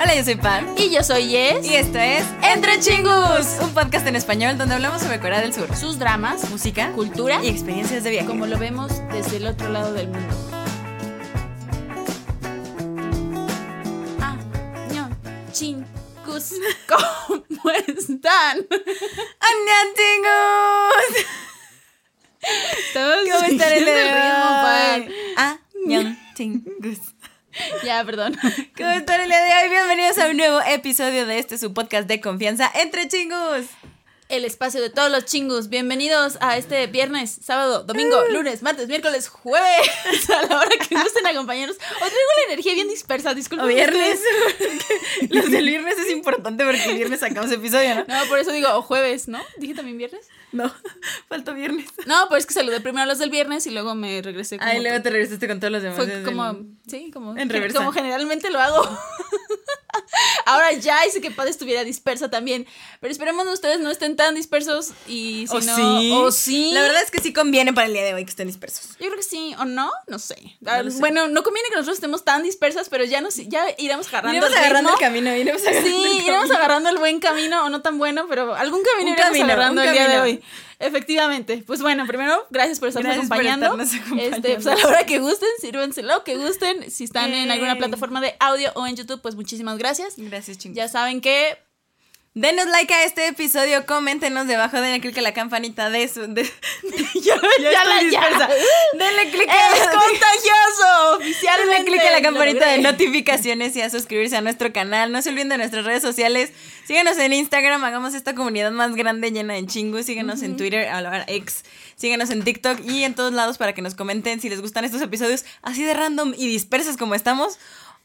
Hola, yo soy Pan. Y yo soy Yes. Y esto es Entre Chingus. un podcast en español donde hablamos sobre Corea del Sur, Sus dramas, música, cultura y experiencias de viaje. como lo vemos desde el otro lado del mundo. Ah, ño, chingus. ¿Cómo están? ¡Annyeonghaseyo! Estamos ¿Cómo están el ritmo, Pan. hoy? Annyeonghaseyo. Ya, perdón. ¿Cómo están el día de hoy? Bienvenidos a un nuevo episodio de este su podcast de confianza Entre Chingus. El espacio de todos los chingus. Bienvenidos a este viernes, sábado, domingo, lunes, martes, miércoles, jueves. A la hora que gusten acompañarnos. O traigo la energía bien dispersa, disculpen. O viernes. Los del viernes es importante porque el viernes sacamos episodio, ¿no? No, por eso digo, o jueves, ¿no? Dije también viernes. No, faltó viernes. No, pues es que saludé primero a los del viernes y luego me regresé como. Ah, y luego te regresaste con todos los demás. Fue como, el- sí, como, en reversa. como generalmente lo hago. Ahora ya hice que Paz estuviera dispersa también. Pero esperemos que ustedes no estén tan dispersos y si ¿O no. sí? O sí. La verdad es que sí conviene para el día de hoy que estén dispersos. Yo creo que sí, o no, no sé. Ah, No. Bueno, no conviene que nosotros estemos tan dispersas, pero ya nos ya iremos agarrando Iremos el agarrando el camino, iremos agarrando Sí, el iremos agarrando el buen camino, o no tan bueno, pero algún camino Un iremos camino, agarrando el día de camino. Efectivamente. Pues bueno, primero, gracias por estarnos Gracias por acompañando. estarnos acompañando. Este, pues a la hora que gusten, sírvense lo que gusten. Si están en alguna Ey. plataforma de audio o en YouTube, pues muchísimas gracias. Gracias, chingos. Ya saben que Denos like a este episodio, coméntenos debajo, denle click a la campanita de su. de- ya, ya la estoy ya. dispersa. Denle click a Es la. contagioso, oficialmente. Denle click a la campanita de notificaciones y a suscribirse a nuestro canal. No se olviden de nuestras redes sociales. Síganos en Instagram, hagamos esta comunidad más grande llena de chingus. Síganos en Twitter, ahora ex. Síganos en TikTok y en todos lados para que nos comenten si les gustan estos episodios así de random y dispersos como estamos.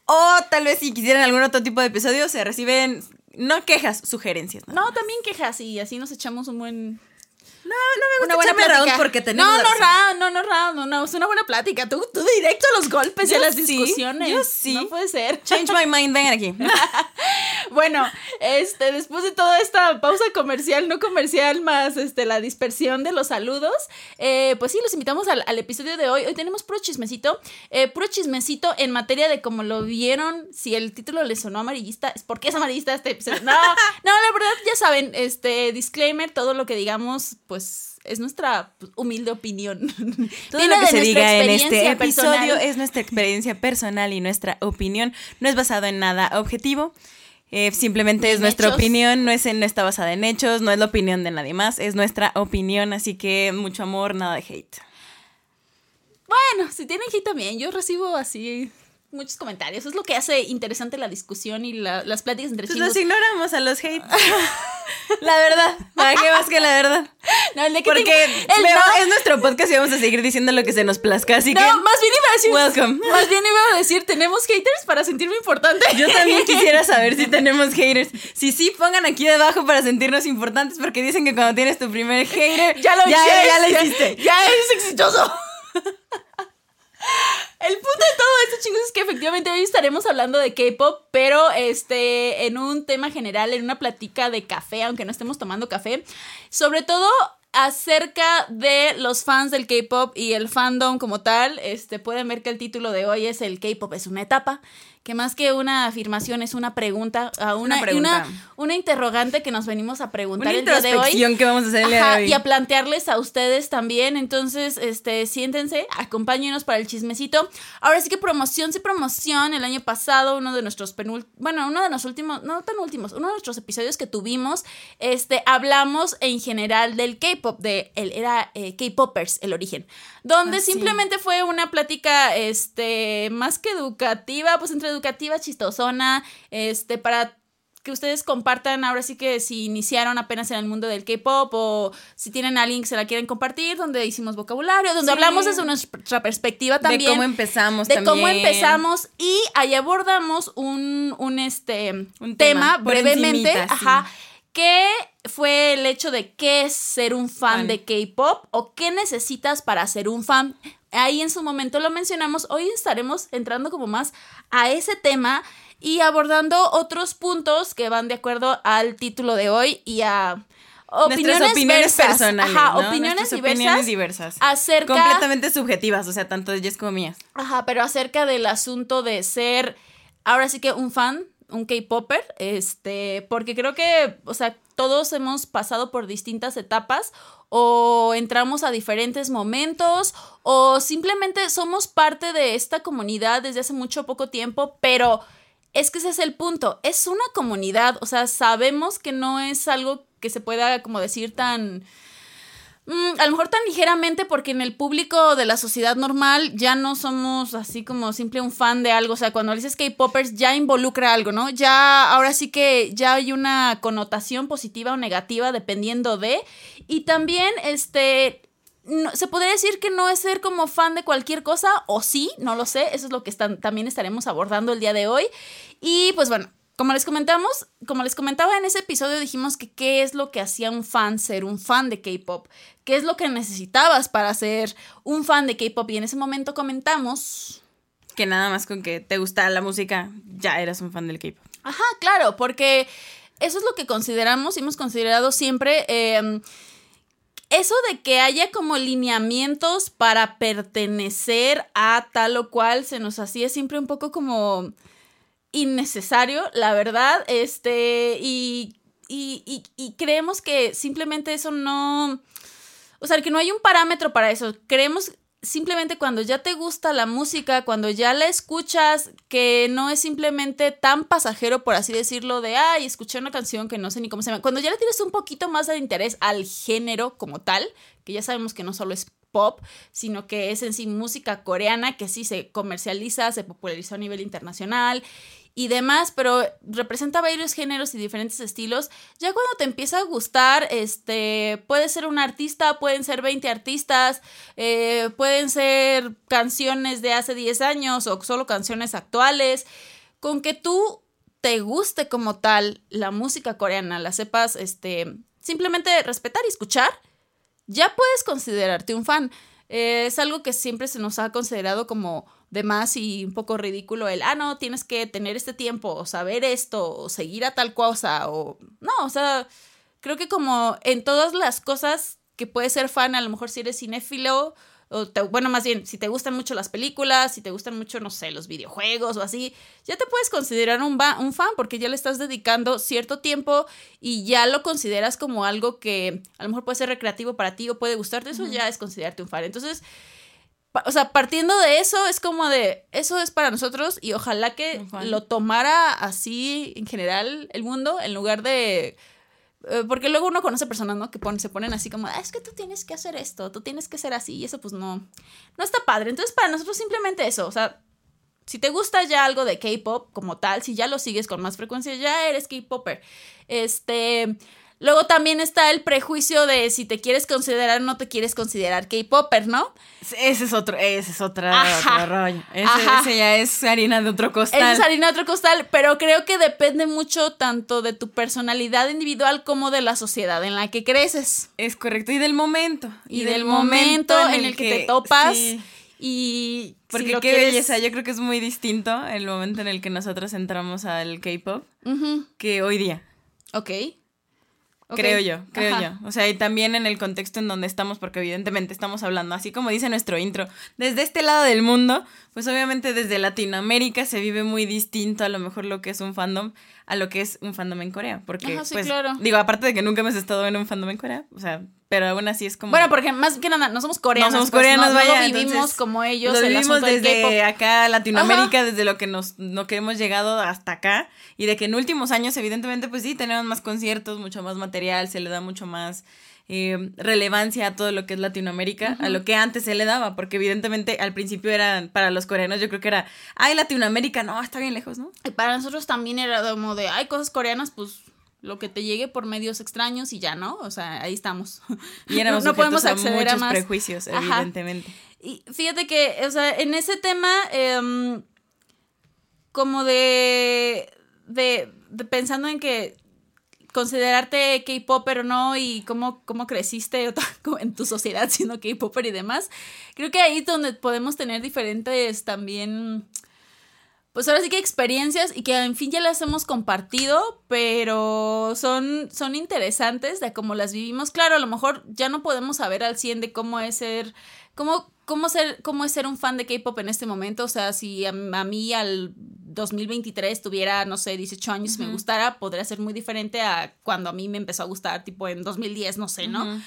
O tal vez si quisieran algún otro tipo de episodio, se reciben no quejas, sugerencias. ¿no? No, también quejas y así nos echamos un buen No, no una buena round porque tenemos no, no round, no, no round, no, no, es una buena plática. Tú, tú directo a los golpes y a las sí, discusiones. yo sí. No puede ser. Change my mind, vengan aquí. Bueno, este, después de toda esta pausa comercial, no comercial, más este, la dispersión de los saludos, eh, pues sí, los invitamos al, al episodio de hoy. Hoy tenemos puro chismecito, eh, puro chismecito en materia de cómo lo vieron, si el título les sonó amarillista, es porque es amarillista este episodio. No, no, la verdad, ya saben, este, disclaimer, todo lo que digamos, pues es nuestra humilde opinión. Todo Viene lo que se diga en este episodio personal. es nuestra experiencia personal y nuestra opinión. No es basado en nada objetivo. Eh, simplemente es nuestra hechos. opinión, no, es, no está basada en hechos, no es la opinión de nadie más, es nuestra opinión, así que mucho amor, nada de hate. Bueno, si tienen hate también, yo recibo así muchos comentarios. Es lo que hace interesante la discusión y la- las pláticas entre Pues chingos. los ignoramos a los hate. la verdad, ¿para qué más que la verdad? No, el de que Porque tengo- el es nuestro podcast y vamos a seguir diciendo lo que se nos plazca, así no, que más bien iba a decir. Welcome. Más bien iba a decir, tenemos haters para sentirme importante. Yo también quisiera saber si tenemos haters. Si sí, pongan aquí debajo para sentirnos importantes porque dicen que cuando tienes tu primer hater, Ya lo ya, hiciste. ya lo hiciste. Ya eres exitoso. El punto de todo esto, chicos, es que efectivamente hoy estaremos hablando de K-pop, pero este, en un tema general, en una plática de café, aunque no estemos tomando café, sobre todo acerca de los fans del K-pop y el fandom como tal. Este, pueden ver que el título de hoy es el K-pop es una etapa. Que más que una afirmación es una pregunta, a una, Una pregunta. una, una interrogante que nos venimos a preguntar Una el día de hoy. que vamos a hacer el día Ajá, de hoy. y a plantearles a ustedes también. Entonces, este, siéntense, acompáñenos para el chismecito. Ahora sí que promoción, sí promoción. El año pasado, uno de nuestros penúltimos, bueno, uno de los últimos, no tan últimos, uno de nuestros episodios que tuvimos, este, hablamos en general del K-pop, de, el, era eh, K-popers, el origen. Donde Ah, sí. simplemente fue una plática, este, más que educativa, pues entre educativa, chistosona, este, para que ustedes compartan ahora sí que si iniciaron apenas en el mundo del K-pop o si tienen a alguien que se la quieren compartir, donde hicimos vocabulario, donde Sí. hablamos desde nuestra perspectiva también. de cómo empezamos de también. cómo empezamos y ahí abordamos un, un, este, Un tema, brevemente, encimita, sí. ajá, que fue el hecho de qué es ser un fan, Fan. de K-pop o qué necesitas para ser un fan. Ahí en su momento lo mencionamos, hoy estaremos entrando como más a ese tema y abordando otros puntos que van de acuerdo al título de hoy y a opiniones, opiniones personales. Ajá, ¿no? opiniones diversas. opiniones diversas. acerca Completamente subjetivas, o sea, tanto de Jess como mías. Ajá, pero acerca del asunto de ser ahora sí que un fan un K-Popper, este, porque creo que, o sea, todos hemos pasado por distintas etapas o entramos a diferentes momentos o simplemente somos parte de esta comunidad desde hace mucho poco tiempo, pero es que ese es el punto, es una comunidad, o sea, sabemos que no es algo que se pueda como decir tan Mm, a lo mejor tan ligeramente porque en el público de la sociedad normal ya no somos así como simple un fan de algo. O sea, cuando dices K-Poppers ya involucra algo, ¿no? Ya, ahora sí que ya hay una connotación positiva o negativa dependiendo de. Y también, este, se podría decir que no es ser como fan de cualquier cosa, o sí, no lo sé, eso es lo que también estaremos abordando el día de hoy. Y pues bueno, como les comentamos, como les comentaba en ese episodio, dijimos que qué es lo que hacía un fan ser un fan de K-pop, qué es lo que necesitabas para ser un fan de K-pop y en ese momento comentamos que nada más con que te gustara la música ya eras un fan del K-pop. Ajá, claro, porque eso es lo que consideramos y hemos considerado siempre. Em, eso de que haya como lineamientos para pertenecer a tal o cual se nos hacía siempre un poco como innecesario, la verdad, este, y, y, y, creemos que simplemente eso no, o sea, que no hay un parámetro para eso, creemos simplemente cuando ya te gusta la música, cuando ya la escuchas, que no es simplemente tan pasajero, por así decirlo, de, ay, escuché una canción que no sé ni cómo se llama. Cuando ya le tienes un poquito más de interés al género como tal, que ya sabemos que no solo es pop, sino que es en sí música coreana que sí se comercializa, se popularizó a nivel internacional y demás, pero representa varios géneros y diferentes estilos. Ya cuando te empieza a gustar, este, puede ser un artista, pueden ser 20 artistas, eh, pueden ser canciones de hace 10 años o solo canciones actuales, con que tú te guste como tal la música coreana, la sepas, este, simplemente respetar y escuchar, ya puedes considerarte un fan. es algo que siempre se nos ha considerado como de más y un poco ridículo el, ah, no, tienes que tener este tiempo o saber esto o seguir a tal cosa o no, o sea, creo que como en todas las cosas que puedes ser fan, a lo mejor si eres cinéfilo o bueno, más bien, si te gustan mucho las películas, si te gustan mucho, no sé, los videojuegos o así, ya te puedes considerar un, un fan porque ya le estás dedicando cierto tiempo y ya lo consideras como algo que a lo mejor puede ser recreativo para ti o puede gustarte, eso ya es considerarte un fan. Entonces, o sea, partiendo de eso, es como de, eso es para nosotros y ojalá que lo tomara así en general el mundo, en lugar de... Eh, porque luego uno conoce personas, ¿no? Que se ponen así como, ah, es que tú tienes que hacer esto, tú tienes que ser así, y eso pues no, no está padre. Entonces, para nosotros simplemente eso, o sea, si te gusta ya algo de K-pop como tal, si ya lo sigues con más frecuencia, ya eres K-popper. Este, Luego también está el prejuicio de si te quieres considerar o no te quieres considerar K-Popper, ¿no? Ese es otro, ese es otra, otro rollo. Ese, ya es harina de otro costal. Ese es harina de otro costal, pero creo que depende mucho tanto de tu personalidad individual como de la sociedad en la que creces. Es correcto, y del momento. Y, del, momento, en, el, que, te topas. Y porque qué belleza, yo creo que es muy distinto el momento en el que nosotros entramos al K-pop que hoy día. Ok. Creo yo, creo yo. O sea, y también en el contexto en donde estamos, porque evidentemente estamos hablando, así como dice nuestro intro, desde este lado del mundo, pues obviamente desde Latinoamérica se vive muy distinto a lo mejor lo que es un fandom a lo que es un fandom en Corea. Porque, pues, digo, aparte de que nunca hemos estado en un fandom en Corea, o sea, pero aún así es como. Bueno, porque más que nada, no somos coreanos. No somos pues, coreanos, vaya. No lo vivimos como ellos. Lo vivimos desde acá, Latinoamérica, desde lo que nos lo que hemos llegado hasta acá. Y de que en últimos años, evidentemente, pues sí, tenemos más conciertos, mucho más material, se le da mucho más eh, relevancia a todo lo que es Latinoamérica, a lo que antes se le daba, porque evidentemente al principio era para los coreanos, yo creo que era, ay, Latinoamérica, no, está bien lejos, ¿no? Y para nosotros también era como de, hay cosas coreanas, pues lo que te llegue por medios extraños y ya, ¿no? O sea, ahí estamos. Y éramos no, podemos acceder a, más prejuicios, evidentemente. Y fíjate que, o sea, en ese tema, em, como de, de, de, pensando en que considerarte K-Popper o no y cómo, cómo creciste en tu sociedad siendo K-Popper y demás. Creo que ahí es donde podemos tener diferentes también, pues ahora sí que experiencias y que en fin ya las hemos compartido, pero son, son interesantes de cómo las vivimos. Claro, a lo mejor ya no podemos saber al 100 de cómo es ser, cómo, cómo, ser, cómo es ser un fan de K-Pop en este momento. O sea, si a, a mí al 2023 tuviera, no sé, 18 años me gustara, podría ser muy diferente a cuando a mí me empezó a gustar, tipo en 2010, no sé, ¿no?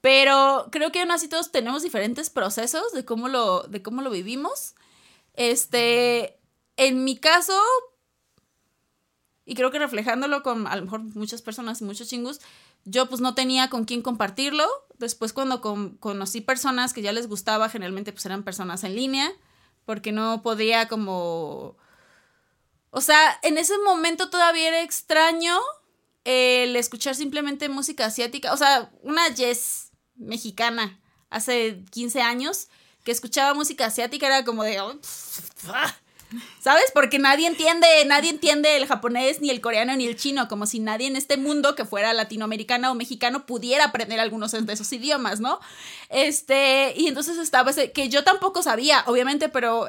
Pero creo que aún así todos tenemos diferentes procesos de cómo lo, de cómo lo vivimos. Este, en mi caso, y creo que reflejándolo con a lo mejor muchas personas y muchos chingus, yo pues no tenía con quién compartirlo. Después cuando conocí personas que ya les gustaba, generalmente pues eran personas en línea, porque no podía como... O sea, en ese momento todavía era extraño el escuchar simplemente música asiática. O sea, una Jess mexicana hace 15 años que escuchaba música asiática era como de... ¿Sabes? Porque nadie entiende, nadie entiende el japonés, ni el coreano, ni el chino, como si nadie en este mundo que fuera latinoamericano o mexicano pudiera aprender algunos de esos idiomas, ¿no? Este, y entonces estaba ese, que yo tampoco sabía, obviamente, pero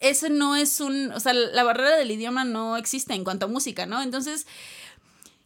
ese no es un, o sea, la barrera del idioma no existe en cuanto a música, ¿no? Entonces,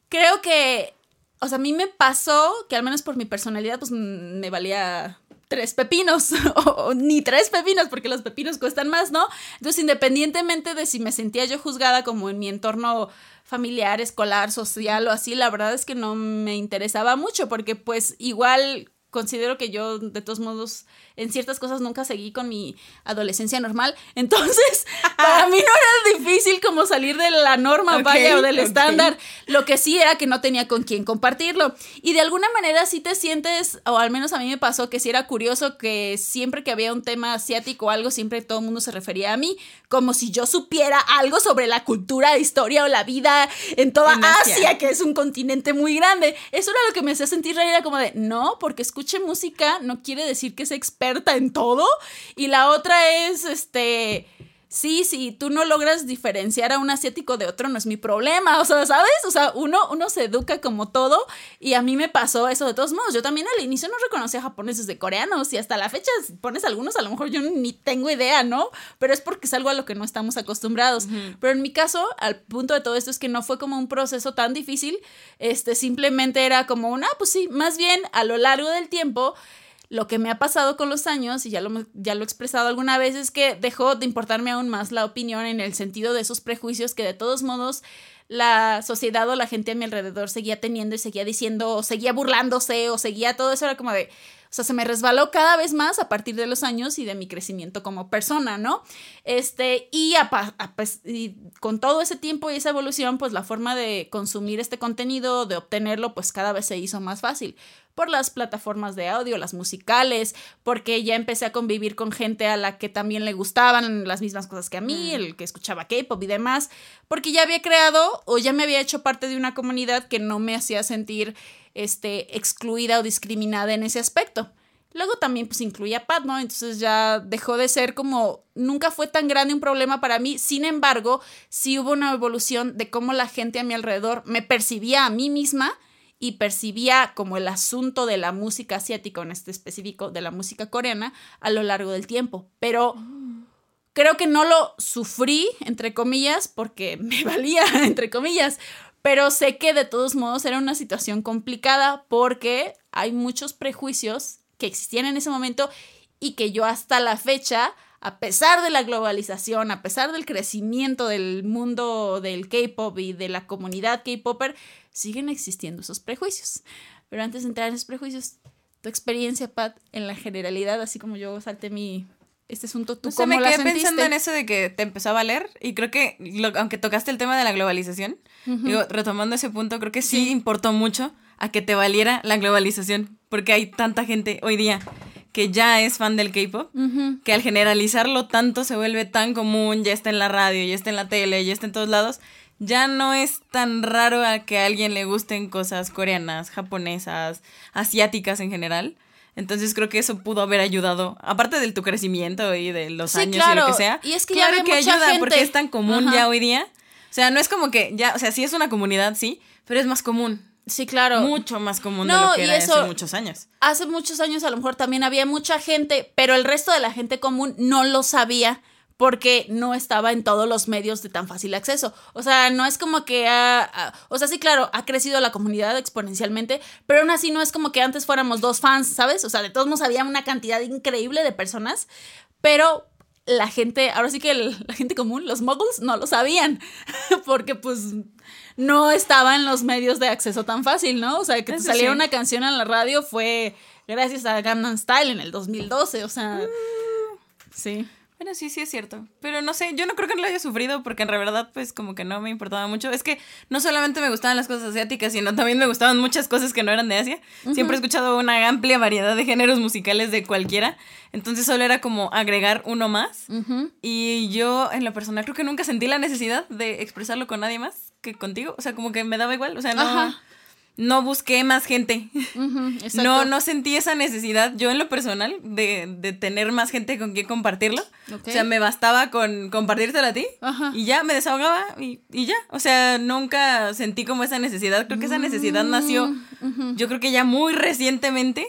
creo que, o sea, a mí me pasó que al menos por mi personalidad, pues me valía tres pepinos o, ni tres pepinos porque los pepinos cuestan más, ¿no? Entonces, independientemente de si me sentía yo juzgada como en mi entorno familiar, escolar, social o así, la verdad es que no me interesaba mucho porque pues igual considero que yo de todos modos en ciertas cosas nunca seguí con mi adolescencia normal. Entonces, para mí no era difícil como salir de la norma, vaya, o del estándar. Lo que sí era que no tenía con quién compartirlo. Y de alguna manera sí te sientes, o al menos a mí me pasó que sí era curioso que siempre que había un tema asiático o algo, siempre todo el mundo se refería a mí, como si yo supiera algo sobre la cultura, historia o la vida en toda Asia. que es un continente muy grande. Eso era lo que me hacía sentir rara, era como de, no, porque escuche música no quiere decir que sea experto en todo. Y la otra es, este, sí, sí, tú no logras diferenciar a un asiático de otro, no es mi problema, o sea, ¿sabes? O sea, uno, uno se educa como todo y a mí me pasó eso de todos modos. Yo también al inicio no reconocía japoneses de coreanos y hasta la fecha pones algunos, a lo mejor yo ni tengo idea, ¿no? Pero es porque es algo a lo que no estamos acostumbrados. Pero en mi caso, al punto de todo esto es que no fue como un proceso tan difícil, este, simplemente era como una, pues sí, más bien a lo largo del tiempo lo que me ha pasado con los años, y ya lo, ya lo he expresado alguna vez, es que dejó de importarme aún más la opinión en el sentido de esos prejuicios que de todos modos la sociedad o la gente a mi alrededor seguía teniendo y seguía diciendo, o seguía burlándose, o seguía todo eso, era como de, o sea, se me resbaló cada vez más a partir de los años y de mi crecimiento como persona, ¿no? Este, y, pues, y con todo ese tiempo y esa evolución, pues la forma de consumir este contenido, de obtenerlo, pues cada vez se hizo más fácil por las plataformas de audio, las musicales, porque ya empecé a convivir con gente a la que también le gustaban las mismas cosas que a mí, el que escuchaba K-pop y demás, porque ya había creado o ya me había hecho parte de una comunidad que no me hacía sentir este, excluida o discriminada en ese aspecto. Luego también pues incluía Pat, ¿no? Entonces ya dejó de ser como, nunca fue tan grande un problema para mí, sin embargo, sí hubo una evolución de cómo la gente a mi alrededor me percibía a mí misma y percibía como el asunto de la música asiática, en este específico de la música coreana, a lo largo del tiempo. Pero creo que no lo sufrí, entre comillas, porque me valía, entre comillas. Pero sé que de todos modos era una situación complicada porque hay muchos prejuicios que existían en ese momento y que yo hasta la fecha a pesar de la globalización, a pesar del crecimiento del mundo del K-pop y de la comunidad K-popper, siguen existiendo esos prejuicios. Pero antes de entrar en esos prejuicios, tu experiencia, Pat, en la generalidad, así como yo salté mi este asunto, ¿tú cómo me quedé pensando en eso de que te empezó a valer y creo que, aunque tocaste el tema de la globalización, digo, retomando ese punto, creo que sí, importó mucho a que te valiera la globalización, porque hay tanta gente hoy día que ya es fan del K-pop, que al generalizarlo tanto se vuelve tan común, ya está en la radio, ya está en la tele, ya está en todos lados, ya no es tan raro a que a alguien le gusten cosas coreanas, japonesas, asiáticas en general. Entonces creo que eso pudo haber ayudado, aparte de tu crecimiento y de los años y lo que sea. Y es que claro ya que ayuda porque es tan común ya hoy día. O sea, no es como que ya, o sea, sí es una comunidad, sí, pero es más común. Sí, claro. Mucho más común de lo que era hace muchos años. Hace muchos años a lo mejor también había mucha gente, pero el resto de la gente común no lo sabía porque no estaba en todos los medios de tan fácil acceso. O sea, no es como que ha, o sea, sí, claro, ha crecido la comunidad exponencialmente, pero aún así no es como que antes fuéramos dos fans, ¿sabes? O sea, de todos modos había una cantidad increíble de personas, pero la gente, ahora sí que la gente común, los muggles, no lo sabían, porque pues no estaba en los medios de acceso tan fácil, ¿no? O sea, que te saliera una canción en la radio fue gracias a Gangnam Style en el 2012, o sea, uh. sí. Bueno, sí, sí es cierto. Pero no sé, yo no creo que no lo haya sufrido porque en realidad pues como que no me importaba mucho. Es que no solamente me gustaban las cosas asiáticas, sino también me gustaban muchas cosas que no eran de Asia. Siempre he escuchado una amplia variedad de géneros musicales de cualquiera. Entonces solo era como agregar uno más. Y yo en lo personal creo que nunca sentí la necesidad de expresarlo con nadie más que contigo. O sea, como que me daba igual. O sea, no no busqué más gente. no, no sentí esa necesidad, yo en lo personal, de, de tener más gente con quien compartirlo. O sea, me bastaba con compartírtelo a ti y ya me desahogaba y, y, ya. O sea, nunca sentí como esa necesidad. Creo que esa necesidad mm, nació, yo creo que ya muy recientemente,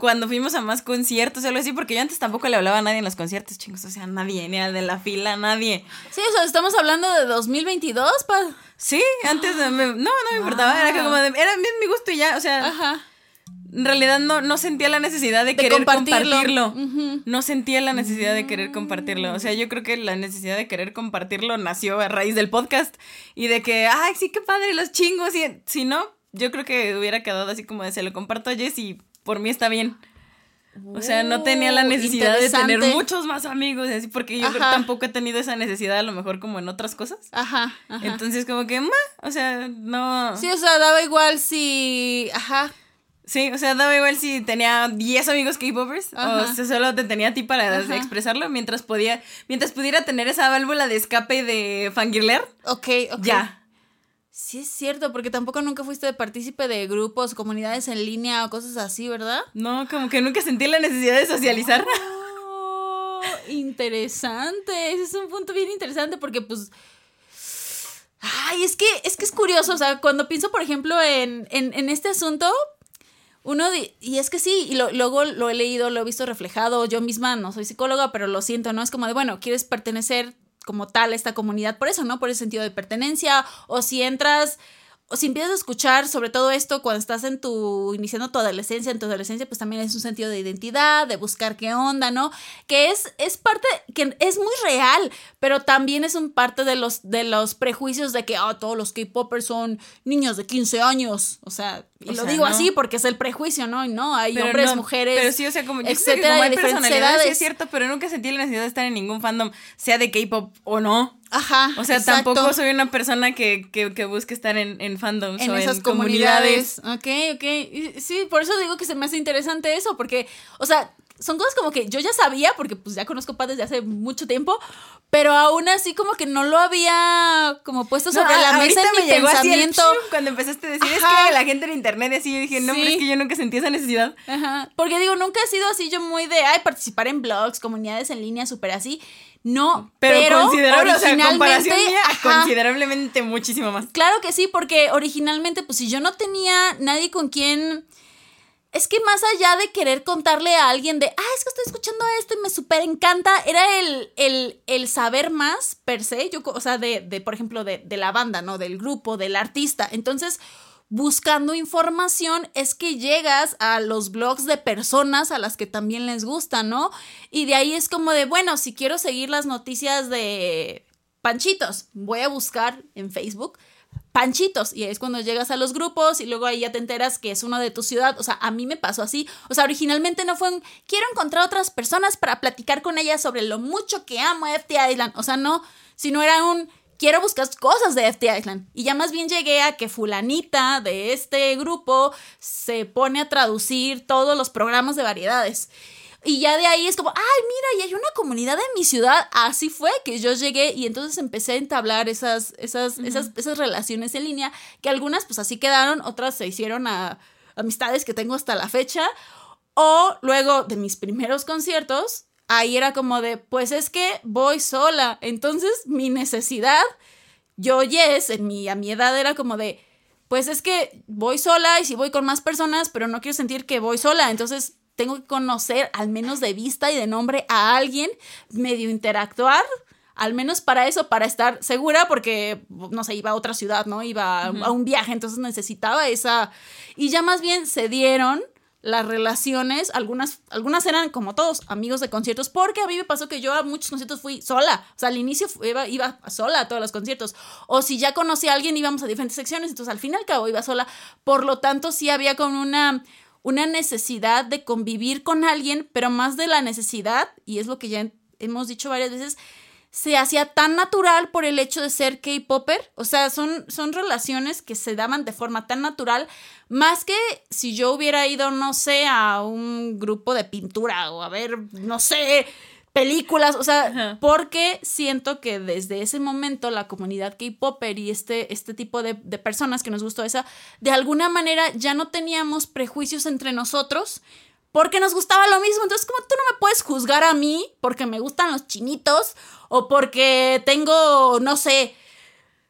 cuando fuimos a más conciertos algo así, porque yo antes tampoco le hablaba a nadie en los conciertos, chingos. O sea, nadie, ni al de la fila, nadie. Sí, o sea, estamos hablando de 2022, pa. Sí, antes no, no me importaba, era como de, era bien mi gusto y ya, o sea, en realidad no, no sentía la necesidad de, querer compartirlo. No sentía la necesidad de querer compartirlo. O sea, yo creo que la necesidad de querer compartirlo nació a raíz del podcast y de que, ay, sí, qué padre, los chingos. Y si no, yo creo que hubiera quedado así como de, se lo comparto a Jess y por mí está bien. O sea, no tenía la necesidad de tener muchos más amigos, así, porque yo tampoco he tenido esa necesidad, a lo mejor como en otras cosas. Ajá. Entonces, como que, o sea, no. Sí, o sea, daba igual si. Ajá. Sí, o sea, daba igual si tenía 10 amigos K-popers o si solo te tenía a ti para expresarlo mientras podía, mientras pudiera tener esa válvula de escape de fangirler. Ok, ok. Ya. Sí, es cierto, porque tampoco nunca fuiste de partícipe de grupos, comunidades en línea o cosas así, ¿verdad? No, como que nunca sentí la necesidad de socializar. Oh, interesante, ese es un punto bien interesante porque pues... Ay, es que es que es curioso, o sea, cuando pienso, por ejemplo, en, este asunto, uno, y es que sí, y luego lo he leído, lo he visto reflejado, yo misma no soy psicóloga, pero lo siento, ¿no? Es como de, bueno, quieres pertenecer como tal esta comunidad por eso, ¿no? Por ese sentido de pertenencia o si entras o si empiezas a escuchar sobre todo esto cuando estás en tu, iniciando tu adolescencia, en tu adolescencia, pues también es un sentido de identidad, de buscar qué onda, ¿no? Que es, es parte, que es muy real, pero también es un parte de los, de los prejuicios de que, oh, todos los K-Popers son niños de 15 años, o sea, y lo digo así porque es el prejuicio, ¿no? Y no, hay hombres, mujeres, pero sí, o sea, como, etcétera, como hay personalidades, sí es cierto, pero nunca sentí la necesidad de estar en ningún fandom, sea de K-Pop o no. Ajá. O sea, tampoco soy una persona que, que, que busque estar en, en fandoms en o esas en comunidades. comunidades. Ok, ok. Sí, por eso digo que se me hace interesante eso, porque, o sea, son cosas como que yo ya sabía, porque pues ya conozco Paz desde hace mucho tiempo, pero aún así como que no lo había como puesto sobre la mesa en mi pensamiento. cuando empezaste a decir, es que la gente en internet así, yo dije, no, pero es que yo nunca sentí esa necesidad. Ajá. Porque digo, nunca he sido así yo muy de, ay, participar en blogs, comunidades en línea, súper así. No, pero, comparación considerablemente muchísimo más. Claro que sí, porque originalmente, pues si yo no tenía nadie con quien... Es que más allá de querer contarle a alguien de, ah, es que estoy escuchando esto y me súper encanta, era el, el, el, saber más per se, yo, o sea, de, de por ejemplo, de, de la banda, ¿no? Del grupo, del artista. Entonces, buscando información es que llegas a los blogs de personas a las que también les gusta, ¿no? Y de ahí es como de, bueno, si quiero seguir las noticias de Panchitos, voy a buscar en Facebook Panchitos y es cuando llegas a los grupos y luego ahí ya te enteras que es uno de tu ciudad, o sea, a mí me pasó así, o sea, originalmente no fue un quiero encontrar otras personas para platicar con ellas sobre lo mucho que amo a FT Island, o sea, no, sino era un quiero buscar cosas de FT Island. Y ya más bien llegué a que fulanita de este grupo se pone a traducir todos los programas de variedades. Y ya de ahí es como, ay, mira, y hay una comunidad en mi ciudad. Así fue que yo llegué y entonces empecé a entablar esas, esas, esas, esas relaciones en línea, que algunas pues así quedaron, otras se hicieron a amistades que tengo hasta la fecha. O luego de mis primeros conciertos, ahí era como de, pues es que voy sola. Entonces mi necesidad, yo yes, en mi, a mi edad era como de, pues es que voy sola y si voy con más personas, pero no quiero sentir que voy sola. Entonces tengo que conocer, al menos de vista y de nombre, a alguien, medio interactuar. Al menos para eso, para estar segura, porque, no sé, iba a otra ciudad, ¿no? Iba a un viaje, entonces necesitaba esa... Y ya más bien se dieron las relaciones, algunas, algunas eran como todos, amigos de conciertos, porque a mí me pasó que yo a muchos conciertos fui sola, o sea, al inicio iba, iba sola a todos los conciertos, o si ya conocí a alguien íbamos a diferentes secciones, entonces al fin y al cabo iba sola, por lo tanto sí había como una, una necesidad de convivir con alguien, pero más de la necesidad, y es lo que ya hemos dicho varias veces, se hacía tan natural por el hecho de ser K-Popper. O sea, son, son relaciones que se daban de forma tan natural, más que si yo hubiera ido, no sé, a un grupo de pintura o a ver, no sé, películas, o sea, porque siento que desde ese momento la comunidad K-Popper y este, este tipo de, de, personas que nos gustó esa, de alguna manera ya no teníamos prejuicios entre nosotros porque nos gustaba lo mismo. Entonces, como tú no me puedes juzgar a mí porque me gustan los chinitos o porque tengo, no sé,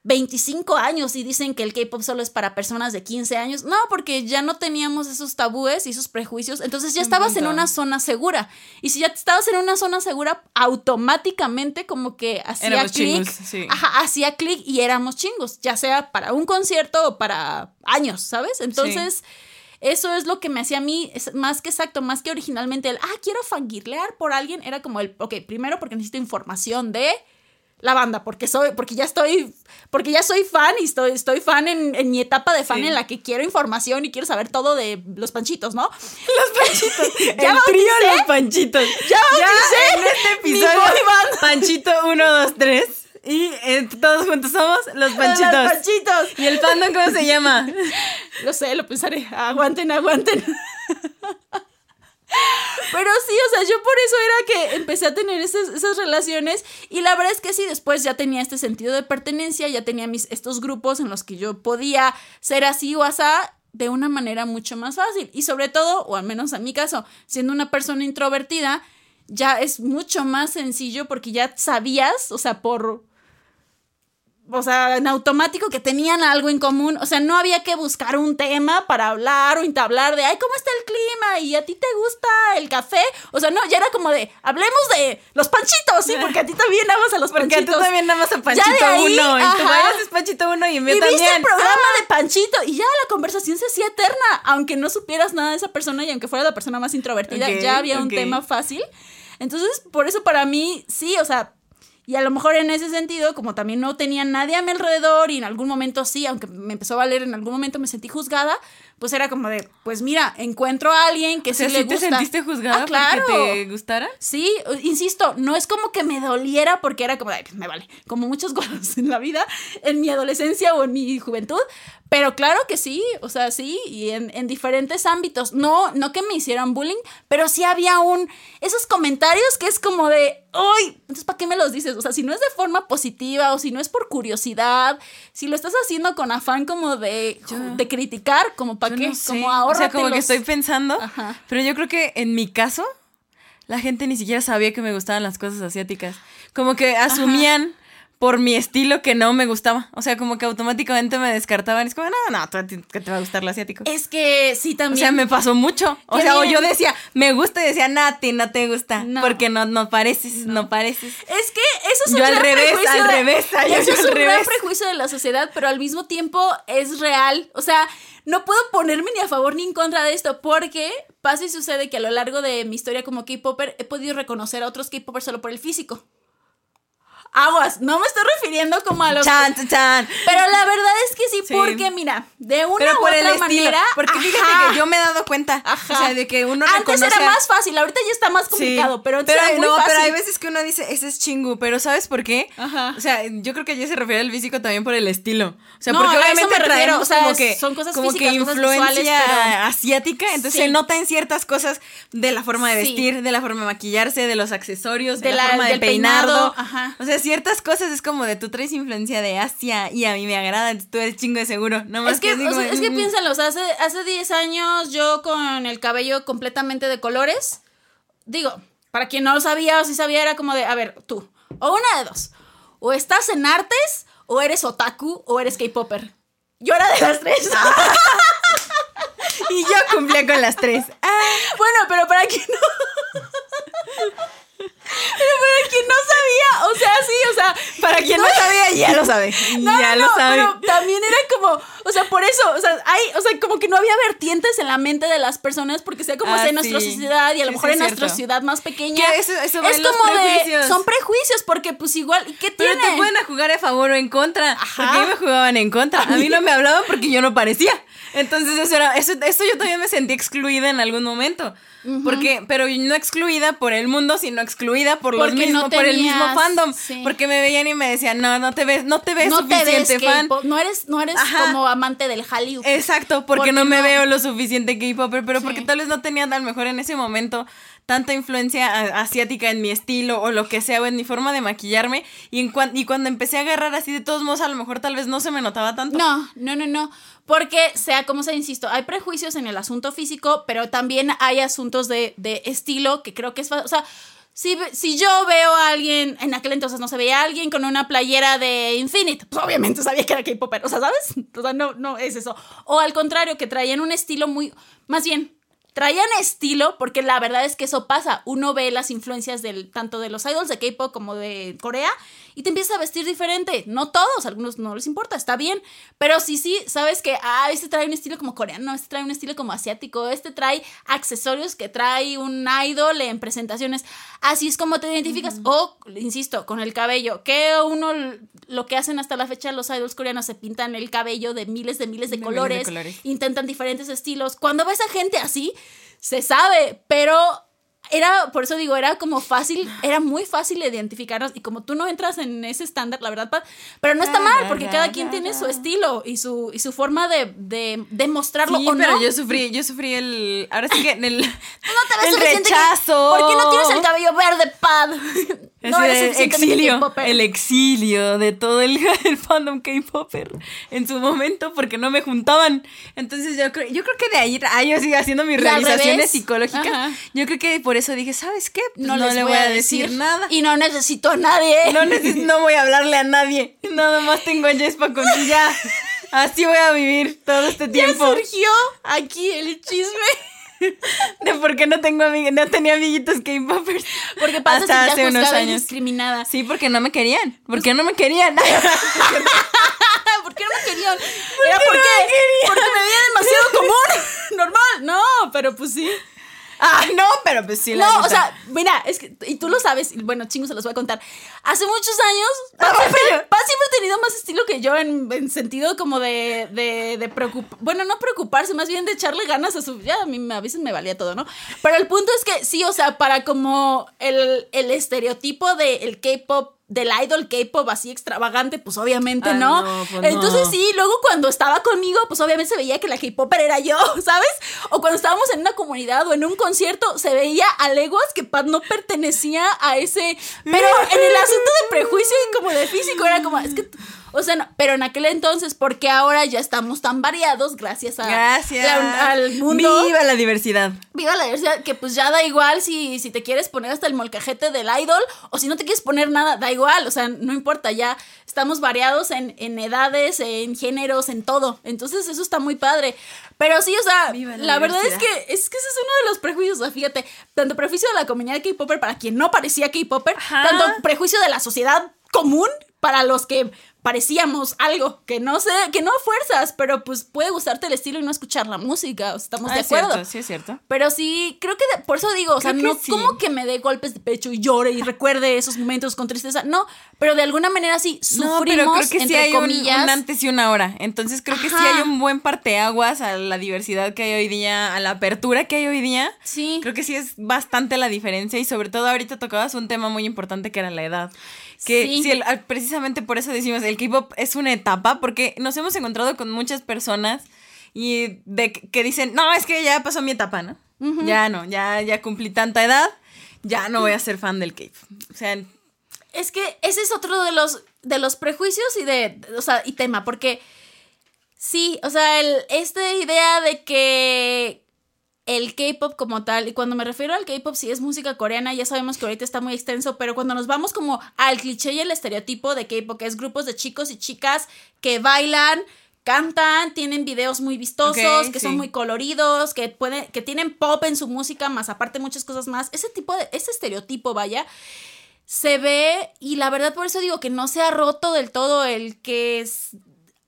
25 años y dicen que el K-pop solo es para personas de 15 años. No, porque ya no teníamos esos tabúes y esos prejuicios. Entonces ya estabas en una zona segura. Y si ya estabas en una zona segura, automáticamente como que hacía clic. Sí. Hacía clic y éramos chingos, ya sea para un concierto o para años, ¿sabes? Entonces. Eso es lo que me hacía a mí, más que exacto, más que originalmente el, ah, quiero fangirlear por alguien, era como el, ok, primero porque necesito información de la banda, porque soy, porque ya estoy, porque ya soy fan y estoy, estoy fan en, mi etapa de fan en la que quiero información y quiero saber todo de los panchitos, ¿no? Los panchitos. ¿Ya el trío los panchitos. Ya, ya en este episodio. Panchito 1, 2, 3. Y eh, todos juntos somos los panchitos. Los panchitos. ¿Y el fandom cómo se llama? Lo sé, lo pensaré. Aguanten, aguanten. Pero sí, o sea, yo por eso era que empecé a tener esas, esas, relaciones y la verdad es que sí, después ya tenía este sentido de pertenencia, ya tenía mis, estos grupos en los que yo podía ser así o asá de una manera mucho más fácil. Y sobre todo, o al menos en mi caso, siendo una persona introvertida, ya es mucho más sencillo porque ya sabías, o sea, por o sea, en automático que tenían algo en común, o sea, no había que buscar un tema para hablar o entablar de, ay, ¿cómo está el clima? ¿Y a ti te gusta el café? O sea, no, ya era como de, hablemos de los panchitos, sí, porque a ti también amas a los porque panchitos. Porque tú también amas a Panchito uno, y tú Panchito uno y me y también. viste el programa de Panchito, y ya la conversación se hacía eterna, aunque no supieras nada de esa persona y aunque fuera la persona más introvertida, ya había un tema fácil. Entonces, por eso para mí, sí, o sea, y a lo mejor en ese sentido, como también no tenía nadie a mi alrededor y en algún momento sí, aunque me empezó a valer, en algún momento me sentí juzgada, pues era como de, pues mira, encuentro a alguien que sí le gusta. te sentiste juzgada ah, claro. porque te gustara? Sí, insisto, no es como que me doliera porque era como de, me vale, como muchas cosas en la vida, en mi adolescencia o en mi juventud, pero claro que sí, o sea, sí, y en, en, diferentes ámbitos. No, no que me hicieran bullying, pero sí había un. Esos comentarios que es como de. ¡Ay! Entonces, ¿para qué me los dices? O sea, si no es de forma positiva o si no es por curiosidad, si lo estás haciendo con afán como de, de criticar, como para qué, como ahora. O sea, como que estoy pensando, pero yo creo que en mi caso, la gente ni siquiera sabía que me gustaban las cosas asiáticas. Como que asumían por mi estilo que no me gustaba. O sea, como que automáticamente me descartaban. Es como, no, no, que te va a gustar lo asiático. Es que sí, también. O sea, me pasó mucho. O sea, o yo decía, me gusta y decía, Nati, no te gusta. Porque no, no pareces, no. pareces. Es que eso es un yo al revés, al revés, Eso es un gran prejuicio de la sociedad, pero al mismo tiempo es real. O sea, no puedo ponerme ni a favor ni en contra de esto, porque pasa y sucede que a lo largo de mi historia como K-Popper he podido reconocer a otros K-Poppers solo por el físico aguas, no me estoy refiriendo como a los chan, chan. Pero la verdad es que sí, porque mira, de una u otra manera, porque fíjate que yo me he dado cuenta, o sea, de que uno Antes era más fácil, ahorita ya está más complicado, pero antes era muy no, pero hay veces que uno dice, ese es chingu, pero ¿sabes por qué? Ajá. O sea, yo creo que ya se refiere al físico también por el estilo. O sea, porque obviamente traemos o sea, como que son cosas como físicas, que influencia asiática, entonces se nota en ciertas cosas de la forma de vestir, de la forma de maquillarse, de los accesorios, de, la, forma de peinado, Ajá. O sea, ciertas cosas es como de tú traes influencia de Asia y a mí me agrada, tú eres chingo de seguro. No más es que, que o sea, es que piénsalo, o sea, hace, hace 10 años yo con el cabello completamente de colores, digo, para quien no lo sabía o si sabía, era como de, a ver, tú, o una de dos, o estás en artes, o eres otaku, o eres K-Popper. Yo era de las tres. y yo cumplía con las tres. Ah. Bueno, pero para quien no. Pero para quien no sabía, o sea, sí, o sea, para quien no, sabía, ya lo sabe. ya lo sabe. Pero también era como, o sea, por eso, o sea, hay, o sea, como que no había vertientes en la mente de las personas porque sea como sea en nuestra sociedad y a lo mejor en nuestra ciudad más pequeña. Eso, es como de, son prejuicios porque pues igual, ¿qué tiene? Pero te pueden jugar a favor o en contra. Ajá. Porque me jugaban en contra. A mí no me hablaban porque yo no parecía. Entonces eso era, eso, eso yo también me sentí excluida en algún momento. Porque, pero no excluida por el mundo, sino excluida por los mismos, por el mismo fandom. Porque me veían y me decían, no, no te ves, no te ves suficiente fan. No eres, no eres como amante del Hallyu. Exacto, porque, no, me veo lo suficiente K-Popper, pero porque tal vez no tenía a lo mejor en ese momento tanta influencia asiática en mi estilo o lo que sea, o en mi forma de maquillarme. Y, y cuando empecé a agarrar así de todos modos, a lo mejor tal vez no se me notaba tanto. No, no, no, no. Porque, sea como sea, insisto, hay prejuicios en el asunto físico, pero también hay asuntos de, estilo que creo que es... O sea, si, si, yo veo a alguien, en aquel entonces no se veía a alguien con una playera de Infinite, pues obviamente sabía que era K-Popper, o sea, ¿sabes? O sea, no, no es eso. O al contrario, que traían un estilo muy, más bien, traían estilo, porque la verdad es que eso pasa. Uno ve las influencias del, tanto de los idols de K-pop como de Corea y te empiezas a vestir diferente. No todos, algunos no les importa, está bien. Pero sí, sí, sabes que, ah, este trae un estilo como coreano, este trae un estilo como asiático, este trae accesorios que trae un idol en presentaciones. Así es como te identificas. O, insisto, con el cabello, que uno lo que hacen hasta la fecha los idols coreanos se pintan el cabello de miles de miles de, colores, intentan diferentes estilos. Cuando ves a gente así, se sabe, pero era, por eso digo, era como fácil, era muy fácil identificarnos y como tú no entras en ese estándar, la verdad, pero no está mal porque cada quien tiene su estilo y su, y su forma de, de, de mostrarlo sí, pero yo sufrí, yo sufrí el, ahora sí que en el, no te ves el rechazo. ¿Por qué no tienes el cabello verde, pad? No eres exilio, el exilio de todo el, fandom K-Popper en su momento porque no me juntaban. Entonces yo creo, yo creo que de ahí, ahí yo sigo haciendo mis realizaciones psicológicas. Yo creo que por eso dije, ¿sabes qué? Pues no, le voy, a decir, nada. Y no necesito a nadie. No, no voy a hablarle a nadie. Nada más tengo a Jespa con ya. Así voy a vivir todo este tiempo. Ya surgió aquí el chisme. de por qué no tengo no tenía amiguitos K-popers. Porque pasa hasta hace unos años. discriminada. Sí, porque no me querían. ¿Por qué no me querían? ¿Por qué no me querían? ¿Por qué? Porque me veía demasiado común. Normal. No, pero pues sí. Ah, no, pero pues sí. no, o sea, mira, es que, y tú lo sabes, bueno, chingos, se los voy a contar. Hace muchos años, Paz siempre, ha tenido más estilo que yo en, sentido como de, de, de preocupar, bueno, no preocuparse, más bien de echarle ganas a su, ya a mí a veces me valía todo, ¿no? Pero el punto es que sí, o sea, para como el, el estereotipo del K-pop del idol K-pop así extravagante, pues obviamente no. Pues Entonces sí, luego cuando estaba conmigo, pues obviamente se veía que la K-popper era yo, ¿sabes? O cuando estábamos en una comunidad o en un concierto, se veía a leguas que Pat no pertenecía a ese. Pero en el asunto de prejuicio y como de físico, era como, es que o sea, pero en aquel entonces, porque ahora ya estamos tan variados gracias a gracias. al mundo. Viva la diversidad. Viva la diversidad, que pues ya da igual si, si te quieres poner hasta el molcajete del idol o si no te quieres poner nada, da igual, o sea, no importa, ya estamos variados en, en edades, en géneros, en todo. Entonces eso está muy padre. Pero sí, o sea, la, verdad es que, es que ese es uno de los prejuicios, o sea, fíjate, tanto prejuicio de la comunidad K-Popper para quien no parecía K-Popper, tanto prejuicio de la sociedad común para los que parecíamos algo que no sé, que no fuerzas, pero pues puede gustarte el estilo y no escuchar la música, estamos ah, de acuerdo. sí, es cierto. Pero sí, creo que por eso digo, o sea, no como que me dé golpes de pecho y llore y recuerde esos momentos con tristeza, no, pero de alguna manera sí sufrimos, no, pero creo que sí hay Un, antes y una hora, entonces creo que sí hay un buen parteaguas a la diversidad que hay hoy día, a la apertura que hay hoy día. Sí. Creo que sí es bastante la diferencia y sobre todo ahorita tocabas un tema muy importante que era la edad. Que sí. precisamente por eso decimos, el K-pop es una etapa, porque nos hemos encontrado con muchas personas y de que dicen, no, es que ya pasó mi etapa, ¿no? Ya no, ya, ya cumplí tanta edad, ya no voy a ser fan del K-pop. O sea, es que ese es otro de los, de los prejuicios y de, o sea, y tema, porque sí, o sea, el, esta idea de que el K-pop como tal, y cuando me refiero al K-pop, si es música coreana, ya sabemos que ahorita está muy extenso, pero cuando nos vamos como al cliché y el estereotipo de K-pop, que es grupos de chicos y chicas que bailan, cantan, tienen videos muy vistosos, que son muy coloridos, que pueden, que tienen pop en su música, más aparte muchas cosas más, ese tipo de, ese estereotipo, vaya, se ve, y la verdad por eso digo que no se ha roto del todo el que es,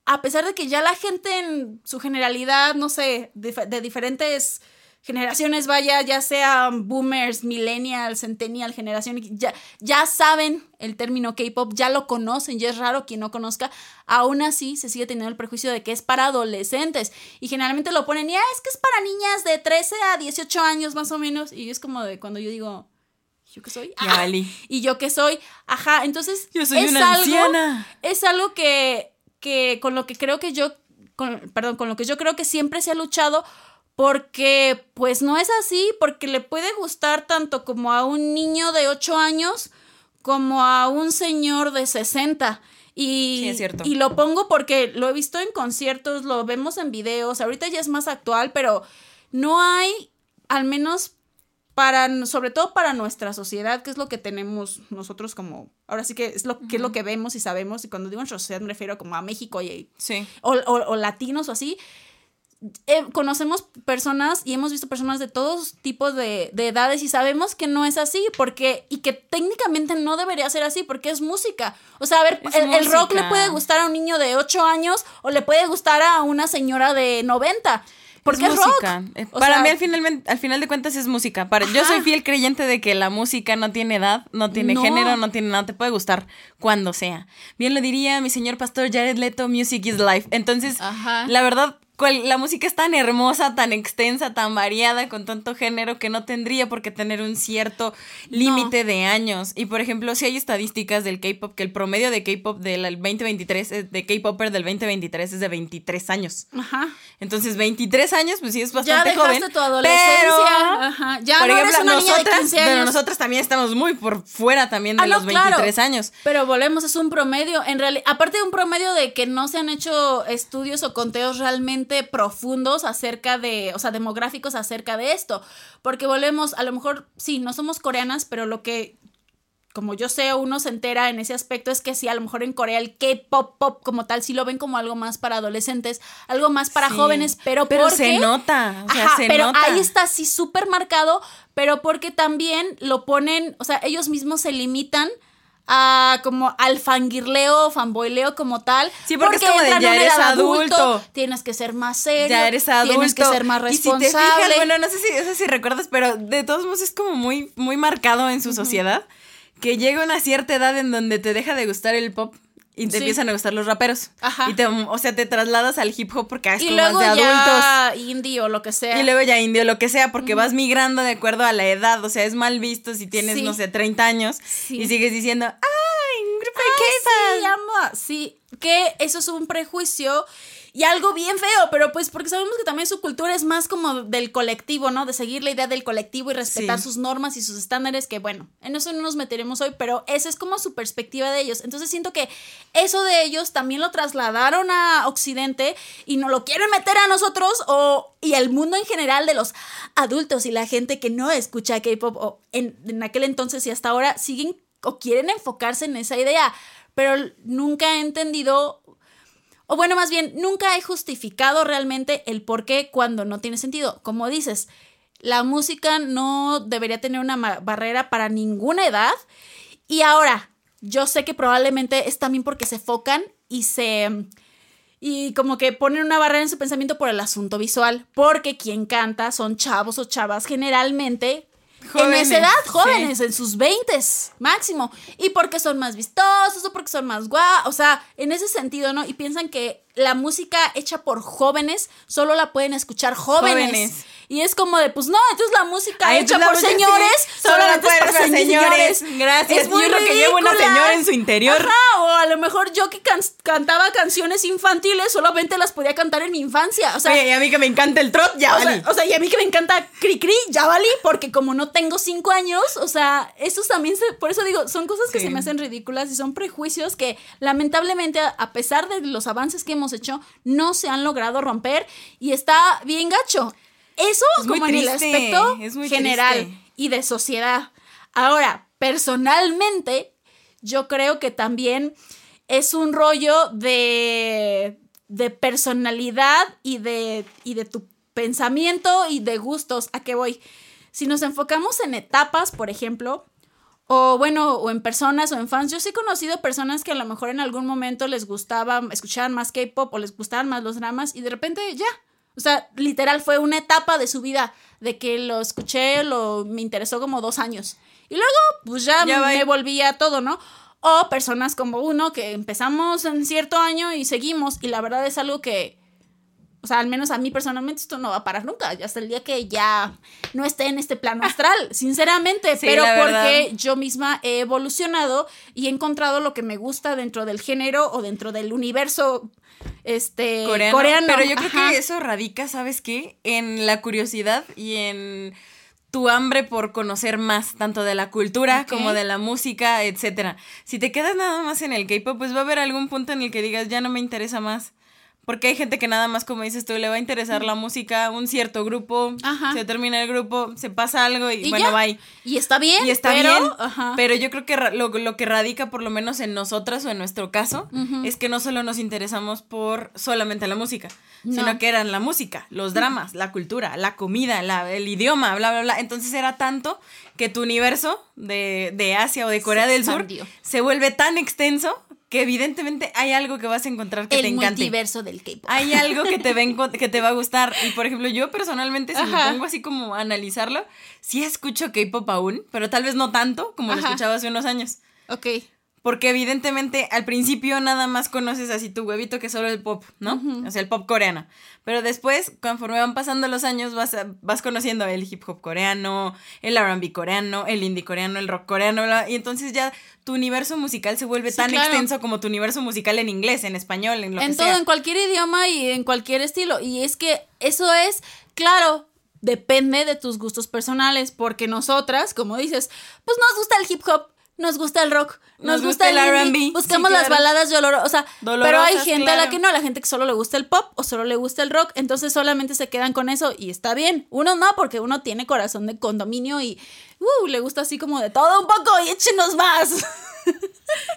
a pesar de que ya la gente en su generalidad, no sé, de, diferentes generaciones, vaya, ya sean boomers, millennials, centennial, generación, ya, ya saben el término K-pop, ya lo conocen, ya es raro quien no conozca, aún así se sigue teniendo el prejuicio de que es para adolescentes. Y generalmente lo ponen, ya es que es para niñas de 13 a 18 años más o menos, y es como de cuando yo digo, ¿yo qué soy? Ah, y yo qué soy, ajá, entonces yo soy una anciana. Es algo que, que con lo que creo que yo, perdón, con lo que yo creo que siempre se ha luchado porque pues no es así, porque le puede gustar tanto como a un niño de 8 años como a un señor de 60. Y, sí, es cierto. y lo pongo porque lo he visto en conciertos, lo vemos en videos, ahorita ya es más actual, pero no hay, al menos para, sobre todo para nuestra sociedad, que es lo que tenemos nosotros como, ahora sí que es lo, que es lo que vemos y sabemos, y cuando digo nuestra sociedad me refiero como a México y, sí. o, o latinos o así, eh, conocemos personas y hemos visto personas de todos tipos de, edades y sabemos que no es así porque y que técnicamente no debería ser así porque es música. O sea, a ver, el, rock le puede gustar a un niño de 8 años o le puede gustar a una señora de 90. Porque es, música. Eh, para mí al final, al final de cuentas es música. Para, yo soy fiel creyente de que la música no tiene edad, no tiene género, no tiene nada, te puede gustar cuando sea. Bien lo diría mi señor pastor Jared Leto, Music is Life. Entonces, la verdad, la música es tan hermosa, tan extensa, tan variada, con tanto género que no tendría por qué tener un cierto límite de años. Y por ejemplo, si hay estadísticas del K-pop, que el promedio de K-pop del 2023, de K-popper del 2023 es de 23 años. Ajá. Entonces, 23 años, pues sí es bastante ya joven. tu adolescencia. Ajá. Ya por no ejemplo, eres una nosotras, de 15 años. Pero nosotras también estamos muy por fuera también de ah, los 23 años. Pero volvemos, es un promedio. En realidad, aparte de un promedio de que no se han hecho estudios o conteos realmente profundos acerca de, o sea, demográficos acerca de esto, porque volvemos, a lo mejor, sí, no somos coreanas, pero lo que como yo sé, uno se entera en ese aspecto es que sí, a lo mejor en Corea el K-pop pop como tal sí lo ven como algo más para adolescentes, algo más para jóvenes, pero pero se nota, o sea, se pero nota. ahí está así súper marcado, pero porque también lo ponen, o sea, ellos mismos se limitan a como al fangirleo, fanboyleo como tal. Sí, porque, es como de ya eres adulto, Tienes que ser más serio. Ya eres adulto. Tienes que ser más responsable. Y si te fijas, bueno, no sé si, no sé si recuerdas, pero de todos modos es como muy, muy marcado en su sociedad que llega una cierta edad en donde te deja de gustar el pop y te empiezan a gustar los raperos. Ajá. Y te, o sea, te trasladas al hip hop porque es como más de adultos. indie o lo que sea. Y luego ya indie o lo que sea, porque vas migrando de acuerdo a la edad. O sea, es mal visto si tienes, no sé, 30 años y sigues diciendo, ¡ay, un grupo de Sí, amo. Sí, que eso es un prejuicio y algo bien feo, pero pues porque sabemos que también su cultura es más como del colectivo, ¿no? De seguir la idea del colectivo y respetar sus normas y sus estándares, que bueno, en eso no nos meteremos hoy, pero esa es como su perspectiva de ellos. Entonces siento que eso de ellos también lo trasladaron a Occidente y no lo quieren meter a nosotros o y el mundo en general de los adultos y la gente que no escucha K-pop o en, en aquel entonces y hasta ahora siguen o quieren enfocarse en esa idea, pero nunca he entendido o bueno, más bien, nunca he justificado realmente el por qué cuando no tiene sentido. Como dices, la música no debería tener una barrera para ninguna edad. Y ahora, yo sé que probablemente es también porque se focan y se... Y como que ponen una barrera en su pensamiento por el asunto visual, porque quien canta son chavos o chavas generalmente en esa edad, jóvenes, en sus 20 máximo. Y porque son más vistosos o porque son más guau. O sea, en ese sentido, ¿no? Y piensan que la música hecha por jóvenes solo la pueden escuchar jóvenes. Y es como de, pues no, entonces la música hecha por señores solo la pueden para señores. Gracias. Es muy Yo que llevo una señora en su interior. Ajá, o a lo mejor yo que cantaba canciones infantiles solamente las podía cantar en mi infancia. O sea, y a mí que me encanta el trot, ya valí. O sea, y a mí que me encanta cri cri, ya valí, porque como no tengo cinco años, o sea, esos también, se, por eso digo, son cosas que se me hacen ridículas y son prejuicios que lamentablemente, a pesar de los avances que hemos hecho, no se han logrado romper y está bien gacho. Eso como en el aspecto general y de sociedad. Ahora, personalmente, yo creo que también es un rollo de, de personalidad y de, y de tu pensamiento y de gustos. ¿A qué voy? Si nos enfocamos en etapas, por ejemplo, o bueno, o en personas o en fans. Yo sí he conocido personas que a lo mejor en algún momento les gustaba, escuchaban más K-pop o les gustaban más los dramas y de repente ya. O sea, literal fue una etapa de su vida de que lo escuché, lo me interesó como dos años. Y luego, pues ya, me volvía a todo, ¿no? O personas como uno que empezamos en cierto año y seguimos. Y la verdad es algo que, o sea, al menos a mí personalmente esto no va a parar nunca. Hasta el día que ya no esté en este plano astral, sinceramente. Sí, pero porque yo misma he evolucionado y he encontrado lo que me gusta dentro del género o dentro del universo este coreano. coreano. Pero yo creo Ajá. que eso radica, ¿sabes qué? En la curiosidad y en tu hambre por conocer más, tanto de la cultura como de la música, etcétera. Si te quedas nada más en el K-pop, pues va a haber algún punto en el que digas, ya no me interesa más. Porque hay gente que nada más, como dices tú, le va a interesar la música, un cierto grupo, Ajá. se termina el grupo, se pasa algo y, Y bueno, ya. bye. Y está bien. Y está pero, bien, ajá. pero yo creo que lo, lo que radica por lo menos en nosotras o en nuestro caso es que no solo nos interesamos por solamente la música, No. sino que eran la música, los dramas, la cultura, la comida, la- el idioma, bla, bla, bla. Entonces era tanto que tu universo de, de Asia o de Corea Se del Sur se vuelve tan extenso que evidentemente hay algo que vas a encontrar que te el encante. multiverso del K-pop. Hay algo que te, va que te va a gustar. Y por ejemplo, yo personalmente, si Ajá. me pongo así como a analizarlo, sí escucho K-pop aún, pero tal vez no tanto como lo escuchaba hace unos años. Ok. Porque evidentemente al principio nada más conoces así tu huevito que solo el pop, ¿no? O sea, el pop coreano. Pero después, conforme van pasando los años, vas, a- vas conociendo el hip hop coreano, el RB coreano, el indie coreano, el rock coreano, bla, y entonces ya tu universo musical se vuelve Sí, tan claro. extenso como tu universo musical en inglés, en español, en lo en que todo, sea. en cualquier idioma y en cualquier estilo. Y es que eso es, claro, depende de tus gustos personales, porque nosotras, como dices, pues nos gusta el hip hop. Nos gusta el rock, nos, Nos gusta, gusta el R&B, buscamos sí, las baladas dolorosas, o sea, pero hay gente a la que no, la gente que solo le gusta el pop o solo le gusta el rock, entonces solamente se quedan con eso y está bien. Uno no, porque uno tiene corazón de condominio y uh, le gusta así como de todo un poco y échenos más.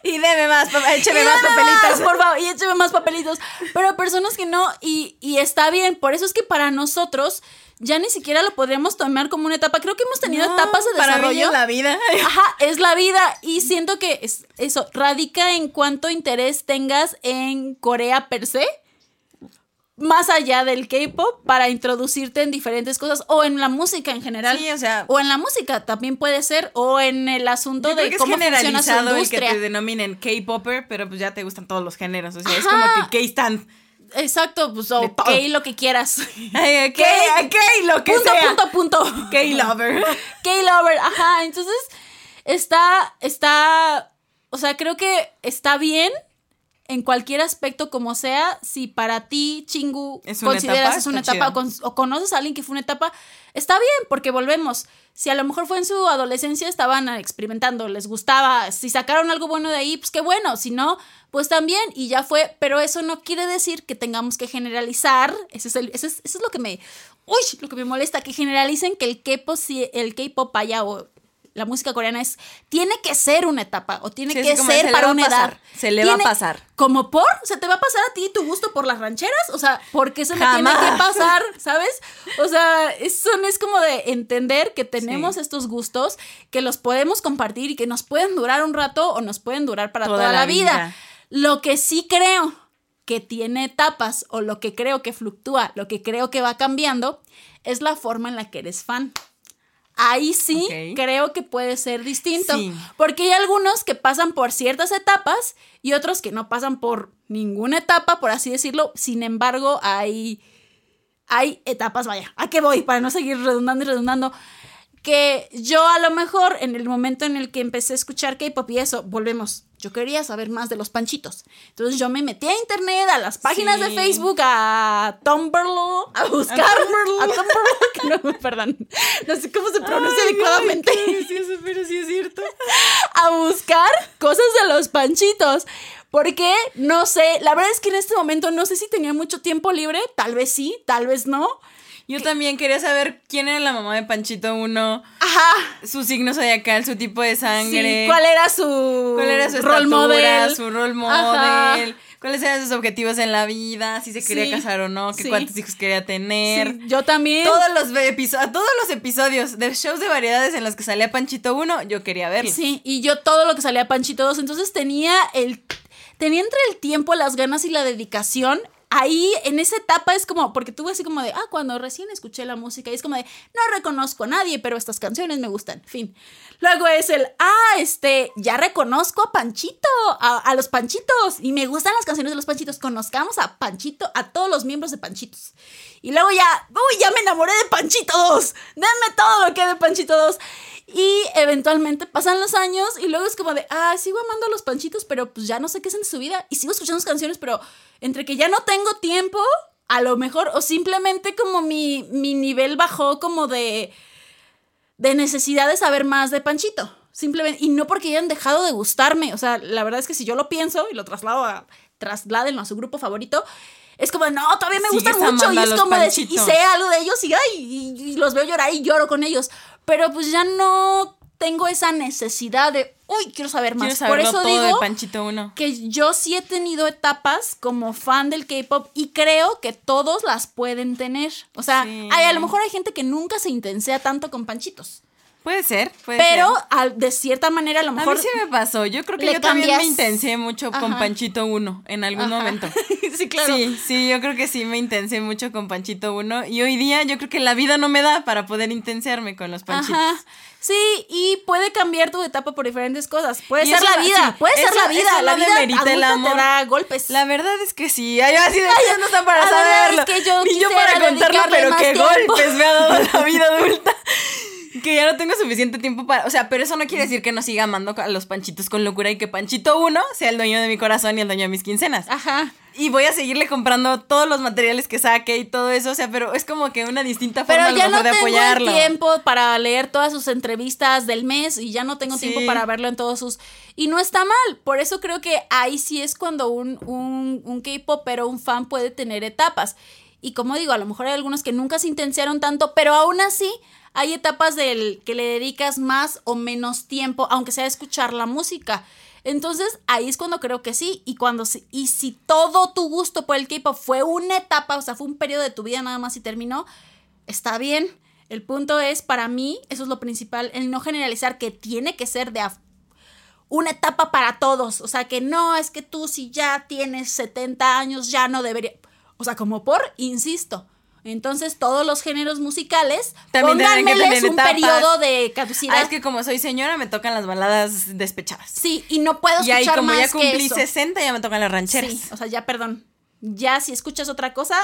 Y deme más, écheme Y más papelitos. por favor, y écheme más papelitos. Pero personas que no, y, y está bien. Por eso es que para nosotros ya ni siquiera lo podríamos tomar como una etapa. Creo que hemos tenido No, etapas de para mí desarrollo. es la vida. Ajá, es la vida. Y siento que es, eso radica en cuánto interés tengas en Corea per se. Más allá del K-pop, para introducirte en diferentes cosas, o en la música en general. Sí, o sea, O en la música también puede ser, o en el asunto de que es cómo funciona su generalizado el que industria. te denominen K-popper, pero pues ya te gustan todos los géneros. O sea, es como que K-stand. Exacto, pues o. K lo que quieras. Ay, K, K, lo que punto, sea. punto, punto. K-lover. K-lover, ajá. Entonces, está, está, o sea, creo que está bien en cualquier aspecto como sea. Si para ti, Chingu, Es consideras etapa, es una etapa o, chido. con- o conoces a alguien que fue una etapa, está bien, porque volvemos. Si a lo mejor fue en su adolescencia, estaban experimentando, les gustaba. Si sacaron algo bueno de ahí, pues qué bueno. Si no, pues también, y ya fue. Pero eso no quiere decir que tengamos que generalizar. Ese es el- ese es- eso es lo que me. Uy, lo que me molesta, que generalicen que el K-pop, si el K-pop allá o la música coreana es. Tiene que ser una etapa, o tiene Sí, que ser para una pasar, edad. se le va a pasar. Como por, ¿se te va a pasar a ti tu gusto por las rancheras? O sea, ¿por qué se me tiene que pasar? ¿Sabes? O sea, eso no es como de entender que tenemos Sí. estos gustos, que los podemos compartir y que nos pueden durar un rato o nos pueden durar para toda, Toda la, la vida. vida. Lo que sí creo que tiene etapas o lo que creo que fluctúa, lo que creo que va cambiando, es la forma en la que eres fan. Ahí sí creo que puede ser distinto. Sí. Porque hay algunos que pasan por ciertas etapas y otros que no pasan por ninguna etapa, por así decirlo. Sin embargo, hay, hay etapas, vaya, ¿a qué voy? Para no seguir redundando y redundando. Que yo a lo mejor en el momento en el que empecé a escuchar K-pop y eso, volvemos. Yo quería saber más de los panchitos. Entonces yo me metí a internet, a las páginas de Sí. Facebook, a Tumblr, a buscar. Tumblr. A Tumblr. que no, perdón. No sé cómo se pronuncia adecuadamente pero sí es cierto. a buscar cosas de los panchitos. Porque no sé, la verdad es que en este momento no sé si tenía mucho tiempo libre, tal vez sí, tal vez no. Yo también quería saber quién era la mamá de Panchito 1, Ajá. su signo zodiacal, su tipo de sangre. Sí, ¿cuál era su ¿Cuál era su estatura, model? su Ajá. model? cuáles eran sus objetivos en la vida, si se quería Sí, casar o no, sí. cuántos hijos quería tener. Sí, yo también. Todos los, todos los episodios de shows de variedades en los que salía Panchito 1, yo quería verlos. Sí, y yo todo lo que salía Panchito 2, entonces tenía el tenía entre el tiempo, las ganas y la dedicación. Ahí en esa etapa es como, porque tuve así como de, ah, cuando recién escuché la música, y es como de, no reconozco a nadie, pero estas canciones me gustan, fin. Luego es el, ah, este, ya reconozco a Panchito, a, a los Panchitos, y me gustan las canciones de los Panchitos, conozcamos a Panchito, a todos los miembros de Panchitos. Y luego ya, uy, ya me enamoré de Panchito 2, denme todo lo que de Panchito 2. Y eventualmente pasan los años y luego es como de, ah, sigo amando a los panchitos, pero pues ya no sé qué hacen de su vida. Y sigo escuchando canciones, pero entre que ya no tengo tiempo, a lo mejor, o simplemente como mi, mi nivel bajó como de, de necesidad de saber más de Panchito. Simplemente, y no porque hayan dejado de gustarme. O sea, la verdad es que si yo lo pienso y lo traslado a, trasládenlo a su grupo favorito, es como, no, todavía me gustan mucho. Y es como de, y sé algo de ellos y, ay, y, y los veo llorar y lloro con ellos. Pero pues ya no tengo esa necesidad de, uy, quiero saber más. Quiero Por eso todo digo Panchito 1. que yo sí he tenido etapas como fan del K-pop y creo que todos las pueden tener. O sea, Sí. hay, a lo mejor hay gente que nunca se intensea tanto con panchitos. Puede ser, puede Pero ser. al- de cierta manera a lo A mejor... mí sí me pasó. Yo creo que yo también me intensé mucho con. Panchito 1 en algún Ajá. momento. sí, claro. Sí, sí, yo creo que sí me intensé mucho con Panchito 1. Y hoy día yo creo que la vida no me da para poder intensearme con los Panchitos. Ajá. Sí, y puede cambiar tu etapa por diferentes cosas. Puede Y ser eso la vida, sí, puede ser la vida. eso la vida demerita el adulta amor. te da golpes. La verdad es que sí. Ay, así de "Ay, no está para saberlo. es que yo Ni yo para contarlo, pero qué tiempo. golpes me ha dado la vida adulta. Que ya no tengo suficiente tiempo para. O sea, pero eso no quiere decir que no siga amando a los panchitos con locura y que Panchito 1 sea el dueño de mi corazón y el dueño de mis quincenas. Ajá. Y voy a seguirle comprando todos los materiales que saque y todo eso. O sea, pero es como que una distinta forma Pero a lo ya mejor no de tengo apoyarlo. el tiempo para leer todas sus entrevistas del mes y ya no tengo Sí. tiempo para verlo en todos sus... Y no está mal, por eso creo que ahí sí es cuando un, un, un K-pop, pero un fan puede tener etapas. Y como digo, a lo mejor hay algunos que nunca se intensiaron tanto, pero aún así hay etapas del que le dedicas más o menos tiempo, aunque sea escuchar la música. Entonces ahí es cuando creo que sí. Y cuando y si todo tu gusto por el K-pop fue una etapa, o sea, fue un periodo de tu vida nada más y terminó, está bien. El punto es, para mí, eso es lo principal, el no generalizar que tiene que ser de una etapa para todos. O sea, que no es que tú si ya tienes 70 años ya no debería. O sea, como por, insisto. Entonces, todos los géneros musicales, También pónganmeles un etapas. periodo de caducidad. Ah, es que como soy señora, me tocan las baladas despechadas. Sí, y no puedo Y escuchar ahí, como más ya cumplí que eso. 60, ya me tocan las rancheras. Sí, o sea, ya perdón. Ya si escuchas otra cosa,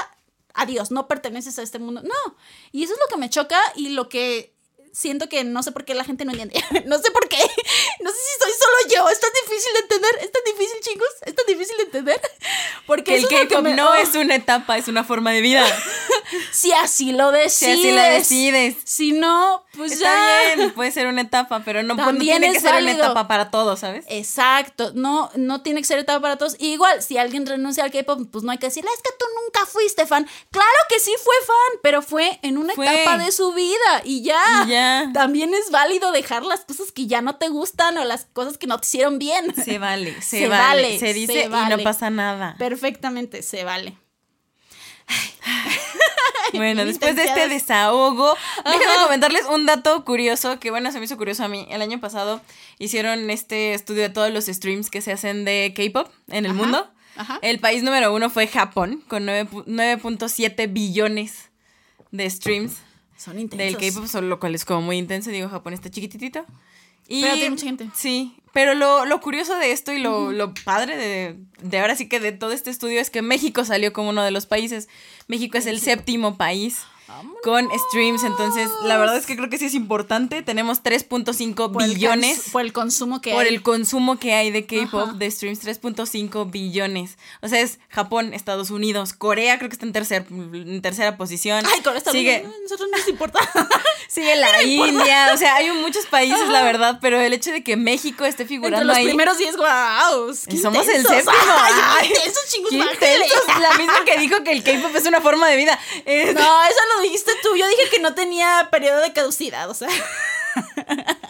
adiós, no perteneces a este mundo. No. Y eso es lo que me choca y lo que siento que no sé por qué la gente no entiende. no sé por qué. No sé si soy solo yo. Es tan difícil de entender. Es tan difícil, chicos. Es tan difícil de entender. Porque Que el que K-pop me- no oh, es una etapa, es una forma de vida. Si así lo decides. Si así lo decides. Si no, pues Está ya. bien, puede ser una etapa, pero no, no También tiene que ser una etapa para todos, ¿sabes? Exacto, no, no tiene que ser etapa para todos. Y igual, si alguien renuncia al K-pop, pues no hay que decirle, es que tú nunca fuiste fan. Claro que sí fue fan, pero fue en una Fue. etapa de su vida y ya. Y ya. También es válido dejar las cosas que ya no te gustan o las cosas que no te hicieron bien. Se vale, se, Se vale, vale, se dice se y no pasa nada. Perfectamente, se vale. Bueno, después de este desahogo, déjenme comentarles un dato curioso que, bueno, se me hizo curioso a mí. El año pasado hicieron este estudio de todos los streams que se hacen de K-pop en el Ajá, mundo. ajá. El país número uno fue Japón, con 9 pu- 9.7 billones de streams Son del intensos. K-pop, solo lo cual es como muy intenso. Digo, Japón está chiquititito. Y, Pero tiene mucha gente. Sí, pero lo, lo curioso de esto y lo, lo padre de, de ahora sí que de todo este estudio es que México salió como uno de los países. México es el séptimo país con streams, entonces la verdad es que creo que sí es importante. Tenemos 3.5 Por el billones cons- por el consumo que por hay. el consumo que hay de K-pop, de streams, 3.5 billones. O sea, es Japón, Estados Unidos, Corea creo que está en, tercer, en tercera posición. Ay, con esta Sigue, a nosotros no nos importa. sigue la India, o sea, hay muchos países, la verdad, pero el hecho de que México esté Entre figurando los ahí. primeros 10, wow. Y somos el séptimo. Ay, Ay, intensos, chingos, La misma que dijo que el K-pop es una forma de vida. Es- No, eso lo dijiste tú. Yo dije que no tenía periodo de caducidad, o sea.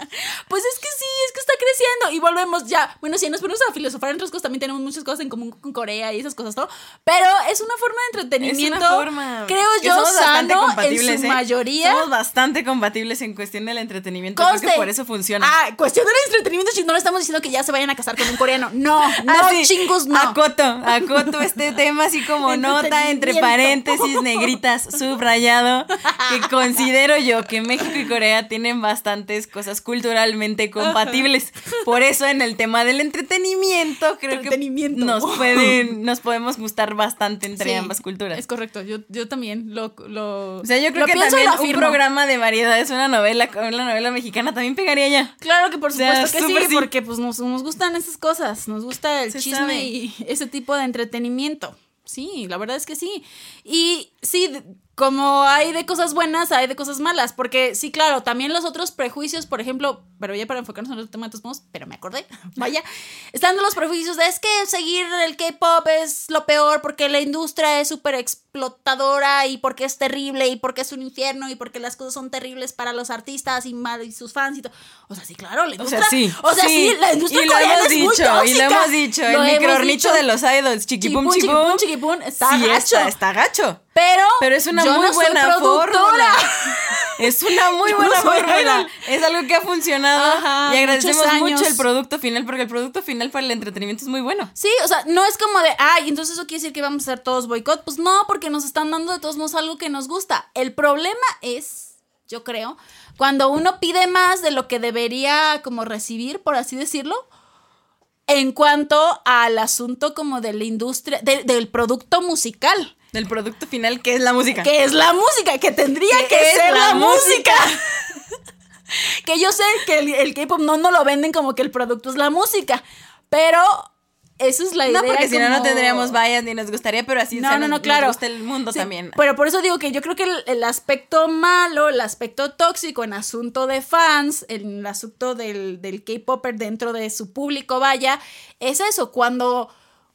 Pues es que sí, es que está creciendo y volvemos ya. Bueno, si nos ponemos a filosofar entre otras cosas, también tenemos muchas cosas en común con Corea y esas cosas, ¿no? Pero es una forma de entretenimiento. Es una forma. Creo que yo somos bastante sano en compatibles, su ¿eh? mayoría. Somos bastante compatibles en cuestión del entretenimiento. Creo que por eso funciona. Ah, cuestión del entretenimiento, no le estamos diciendo que ya se vayan a casar con un coreano. No, no, Ah, sí. chingus, no. Acoto, acoto este tema así como nota entre paréntesis negritas subrayado que considero yo que México y Corea tienen bastantes cosas culturalmente compatibles. Por eso en el tema del entretenimiento creo Entretenimiento. que nos pueden nos podemos gustar bastante entre Sí, ambas culturas. Es correcto, yo, yo también lo, lo. o sea, yo creo que también un programa de variedades, una novela, una novela mexicana también pegaría ya. Claro que por O sea, supuesto que sí, sí. porque pues nos, nos gustan esas cosas, nos gusta el Se chisme sabe. y ese tipo de entretenimiento. Sí, la verdad es que sí. Y sí, como hay de cosas buenas, hay de cosas malas, porque sí, claro, también los otros prejuicios, por ejemplo, pero ya para enfocarnos en el tema de todos modos, pero me acordé, vaya, están los prejuicios de es que seguir el K-pop es lo peor porque la industria es súper explotadora y porque es terrible y porque es un infierno y porque las cosas son terribles para los artistas y, mal, y sus fans y todo. O sea, sí, claro, la O industria. sea, sí. O sea, sí, la industria y lo hemos es muy dicho, y lo hemos dicho, Lo el dicho. de los idols, chiquipum, Chiquipum, chiquipum, está sí, gacho. está, está gacho. Pero, Pero es una yo muy no buena fórmula. Es una muy Yo buena no fórmula. Es algo que ha funcionado. Ajá, y agradecemos mucho el producto final, porque el producto final para el entretenimiento es muy bueno. Sí, o sea, no es como de, ay, entonces eso quiere decir que vamos a hacer todos boicot. Pues no, porque nos están dando de todos modos algo que nos gusta. El problema es, yo creo, cuando uno pide más de lo que debería como recibir, por así decirlo, en cuanto al asunto como de la industria, de- del producto musical. Del producto final, que es la música. Que es la música, que tendría Que ser la la música. que yo sé que el, el K-pop no, no lo venden como que el producto es la música, pero esa es la idea. No, porque si no, no tendríamos vallas ni nos gustaría, pero así No, sea, no, nos- no, claro. nos gusta el mundo Sí, también. Pero por eso digo que yo creo que el, el aspecto malo, el aspecto tóxico en asunto de fans, el asunto del, del K-Popper dentro de su público, vaya, es eso, cuando,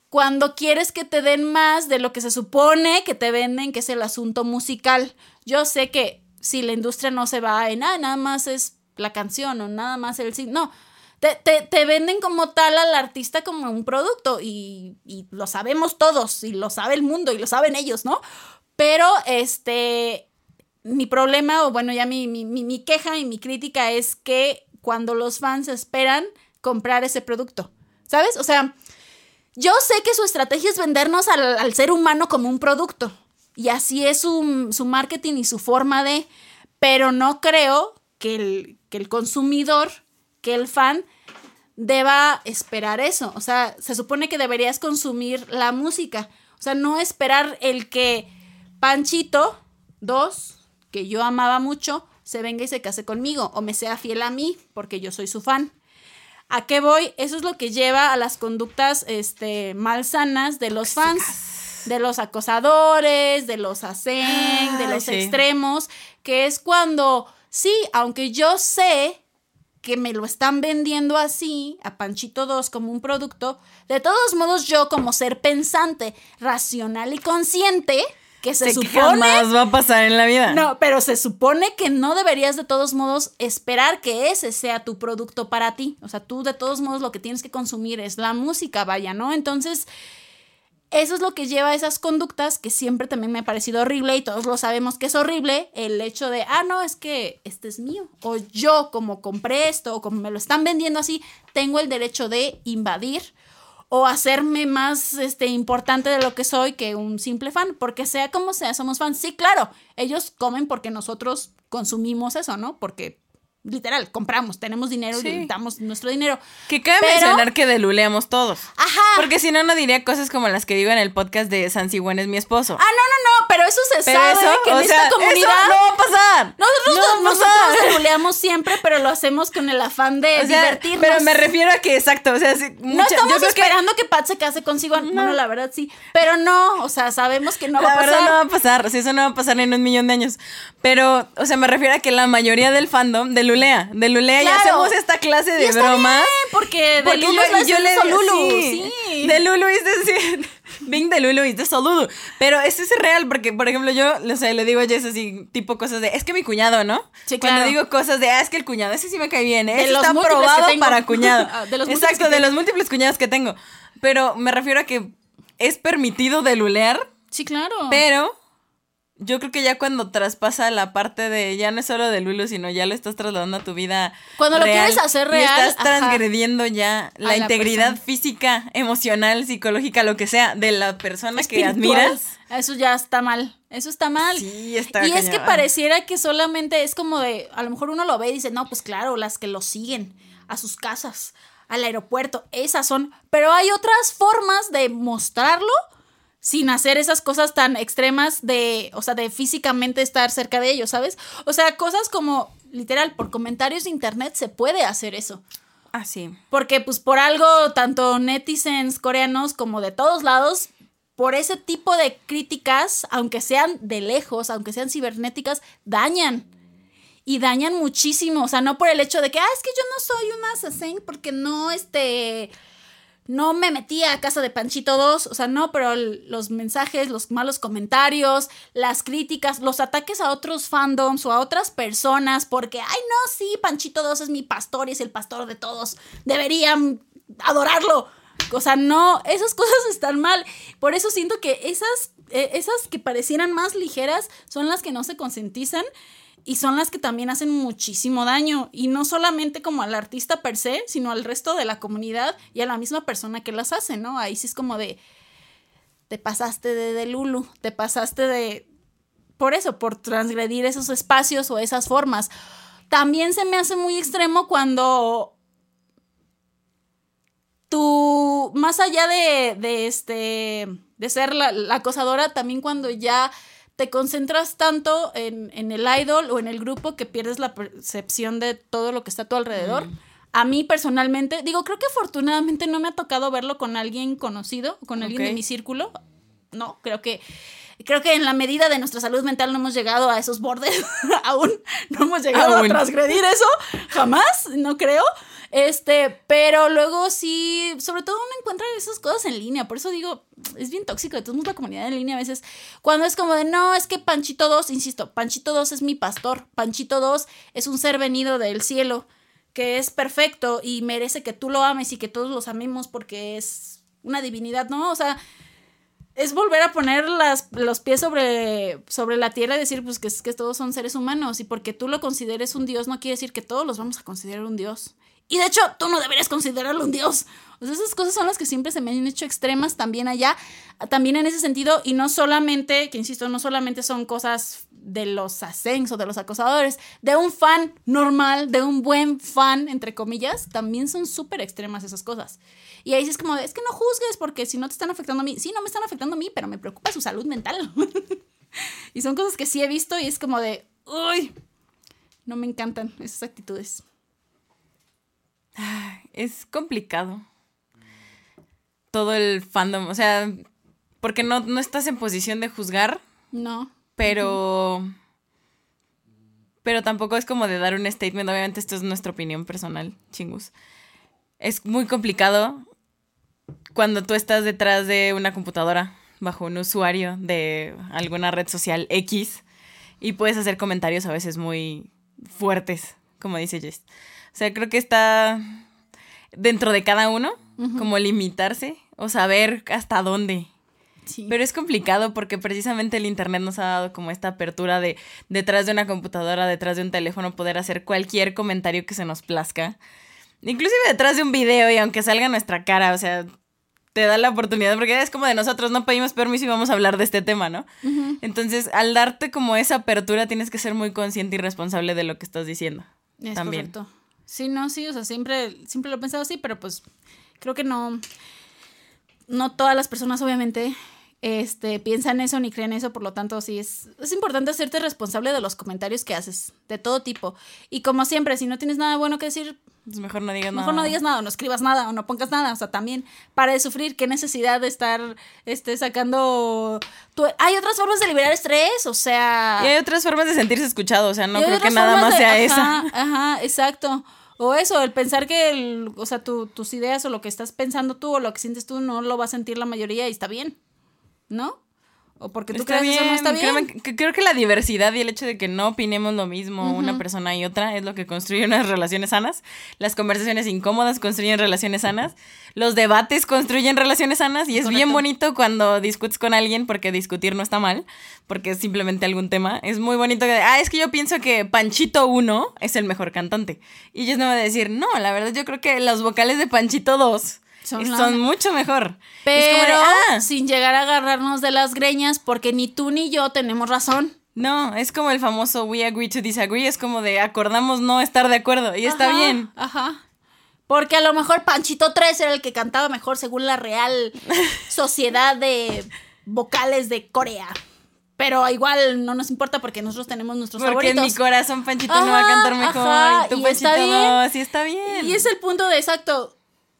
cuando quieres que te den más de lo que se supone que te venden, que es el asunto musical. Yo sé que si la industria no se va en, ah, nada más es la canción o nada más el... sí", No, te, te, venden como tal al artista como un producto y, lo sabemos todos y lo sabe el mundo y lo saben ellos, ¿no? Pero este, mi problema o bueno, ya mi, mi, mi, mi queja y mi crítica es que cuando los fans esperan comprar ese producto, ¿sabes? O sea, yo sé que su estrategia es vendernos al, al ser humano como un producto y así es su, su marketing y su forma de, pero no creo que el, que el consumidor, que el fan, deba esperar eso. O sea, se supone que deberías consumir la música. O sea, no esperar el que Panchito 2, que yo amaba mucho, se venga y se case conmigo o me sea fiel a mí porque yo soy su fan. ¿A qué voy? Eso es lo que lleva a las conductas este, malsanas de los fans, de los acosadores, de los hacen, de los sí. extremos, que es cuando, sí, aunque yo sé que me lo están vendiendo así, a Panchito 2 como un producto, de todos modos yo como ser pensante, racional y consciente, que se que supone... jamás va a pasar en la vida. No, pero se supone que no deberías de todos modos esperar que ese sea tu producto para ti. O sea, tú de todos modos lo que tienes que consumir es la música, vaya, ¿no? Entonces, eso es lo que lleva a esas conductas que siempre también me ha parecido horrible y todos lo sabemos que es horrible, el hecho de, ah, no, es que este es mío. O yo como compré esto o como me lo están vendiendo así, tengo el derecho de invadir o hacerme más este, importante de lo que soy que un simple fan, porque sea como sea, somos fans. Sí, claro, ellos comen porque nosotros consumimos eso, ¿no? Porque literal, compramos, tenemos dinero Sí. y damos nuestro dinero. Que cabe Pero- mencionar que deluleamos todos. Ajá. Porque si no, no diría cosas como las que digo en el podcast de San Sigüen es mi esposo. Ah, no, no, no, pero eso se Pero sabe eso, que en esta sea, comunidad... eso no va a pasar. Nosotros, No va a nosotros pasar. reguleamos siempre, pero lo hacemos con el afán de O sea, divertirnos. pero me refiero a que, exacto, o sea, No mucha- estamos yo creo que esperando que... Pat se case consigo. Bueno, la verdad sí. Pero no, o sea, sabemos que no va la a pasar. verdad no va a pasar, o sea, eso no va a pasar en un millón de años. Pero, o sea, me refiero a que la mayoría del fandom de Lulea, de Lulea ya Claro. hacemos esta clase Y de bromas. porque de Lulu yo, es yo le Lulu, sí, sí. De Lulu es decir, Bing de Lulu y te saludo. Pero ese es real, porque, por ejemplo, yo o sea, le digo a Jess así, tipo cosas de, es que mi cuñado, ¿no? Sí, Cuando claro. digo cosas de, ah, es que el cuñado, ese sí me cae bien, ¿eh? De Ese está probado para cuñado. Ah, de los Exacto, que de los múltiples cuñados que tengo. Pero me refiero a que es permitido de lulear, Sí, claro. pero yo creo que ya cuando traspasa la parte de ya no es solo de Lulu, sino ya lo estás trasladando a tu vida. Cuando lo quieres hacer y real, estás ajá. transgrediendo ya la, integridad física, emocional, psicológica, lo que sea, de la persona que admiras. Eso ya está mal. Eso está mal. Sí, está y es que pareciera que solamente es como de, a lo mejor uno lo ve y dice, no, pues claro, las que lo siguen a sus casas, al aeropuerto, esas son, pero hay otras formas de mostrarlo sin hacer esas cosas tan extremas de, o sea, de físicamente estar cerca de ellos, ¿sabes? O sea, cosas como, literal, por comentarios de internet se puede hacer eso. Ah, sí. Porque pues por algo, tanto netizens coreanos como de todos lados, por ese tipo de críticas, aunque sean de lejos, aunque sean cibernéticas, dañan. Y dañan muchísimo. O sea, no por el hecho de que, ah, es que yo no soy una assassin porque no, este, no me metí a casa de Panchito 2. O sea, no, pero los mensajes, los malos comentarios, las críticas, los ataques a otros fandoms o a otras personas porque, ay, no, sí, Panchito 2 es mi pastor y es el pastor de todos. Deberían adorarlo. O sea, no, esas cosas están mal. Por eso siento que esas, eh, esas que parecieran más ligeras son las que no se concientizan y son las que también hacen muchísimo daño. Y no solamente como al artista per se, sino al resto de la comunidad y a la misma persona que las hace, ¿no? Ahí sí es como de, te pasaste de, de Lulu, te pasaste de... Por eso, por transgredir esos espacios o esas formas. También se me hace muy extremo cuando tú, más allá de, de este, de ser la, la acosadora, también cuando ya te concentras tanto en, en el idol o en el grupo que pierdes la percepción de todo lo que está a tu alrededor. A mí personalmente, digo, creo que afortunadamente no me ha tocado verlo con alguien conocido, con alguien de mi círculo. No, creo que creo que en la medida de nuestra salud mental no hemos llegado a esos bordes aún, no hemos llegado Aún. a transgredir eso, jamás, no creo. Este, pero luego sí, sobre todo uno encuentra esas cosas en línea, por eso digo, es bien tóxico de todos la comunidad en línea a veces, cuando es como de, no, es que Panchito 2, insisto, Panchito 2 es mi pastor, Panchito 2 es un ser venido del cielo, que es perfecto y merece que tú lo ames y que todos los amemos porque es una divinidad, ¿no? O sea, es volver a poner las, los pies sobre, sobre la tierra y decir pues que, que todos son seres humanos y porque tú lo consideres un dios no quiere decir que todos los vamos a considerar un dios. Y de hecho, tú no deberías considerarlo un dios. O sea, esas cosas son las que siempre se me han hecho extremas también allá, también en ese sentido, y no solamente, que insisto, no solamente son cosas de los ascensos, de los acosadores, de un fan normal, de un buen fan, entre comillas, también son súper extremas esas cosas. Y ahí sí es como, de, es que no juzgues porque si no te están afectando a mí, sí, no me están afectando a mí, pero me preocupa su salud mental. y son cosas que sí he visto y es como de, uy, no me encantan esas actitudes. Es complicado. Todo el fandom, o sea, porque no, no estás en posición de juzgar, No. pero... Pero tampoco es como de dar un statement, obviamente esto es nuestra opinión personal, chingus. Es muy complicado cuando tú estás detrás de una computadora, bajo un usuario de alguna red social X, y puedes hacer comentarios a veces muy fuertes, como dice Jess. O sea, creo que está dentro de cada uno, como limitarse o saber hasta dónde. Sí. Pero es complicado porque precisamente el Internet nos ha dado como esta apertura de detrás de una computadora, detrás de un teléfono, poder hacer cualquier comentario que se nos plazca. Inclusive detrás de un video y aunque salga nuestra cara, o sea, te da la oportunidad porque es como de nosotros no pedimos permiso y vamos a hablar de este tema, ¿no? Entonces, al darte como esa apertura tienes que ser muy consciente y responsable de lo que estás diciendo. Es también. correcto. Sí, no, sí, o sea, siempre, siempre lo he pensado así, pero pues creo que no, no todas las personas obviamente este, piensan eso ni creen eso, por lo tanto sí es, es importante hacerte responsable de los comentarios que haces, de todo tipo. Y como siempre, si no tienes nada bueno que decir, Pues mejor no digas mejor nada. no digas nada, o no escribas nada, o no pongas nada, o sea, también para de sufrir, qué necesidad de estar este, sacando... tu- Hay otras formas de liberar estrés, o sea... Y hay otras formas de sentirse escuchado, o sea, no creo que nada más de- sea ajá, esa. Ajá, exacto. O eso, el pensar que, el- o sea, tu- tus ideas o lo que estás pensando tú o lo que sientes tú no lo va a sentir la mayoría y está bien. ¿no? O porque tú Está crees eso no está bien. Que- creo que la diversidad y el hecho de que no opinemos lo mismo una persona y otra es lo que construye unas relaciones sanas. Las conversaciones incómodas construyen relaciones sanas. Los debates construyen relaciones sanas y es bien bonito cuando discutes con alguien porque discutir no está mal, porque es simplemente algún tema. Es muy bonito que, ah, es que yo pienso que Panchito 1 es el mejor cantante. Y ellos no van a decir, no, la verdad yo creo que los vocales de Panchito 2 Son mucho mejor. Pero de, ah, sin llegar a agarrarnos de las greñas porque ni tú ni yo tenemos razón. No, es como el famoso we agree to disagree, es como de acordamos no estar de acuerdo y está Ajá, bien. Ajá. Porque a lo mejor Panchito 3 era el que cantaba mejor según la Real Sociedad de Vocales de Corea. Pero igual no nos importa porque nosotros tenemos nuestros Porque en mi favoritos. corazón Panchito no va a Ajá, cantar mejor ajá, y tú y Panchito está bien. no, está bien. Y es el punto de exacto.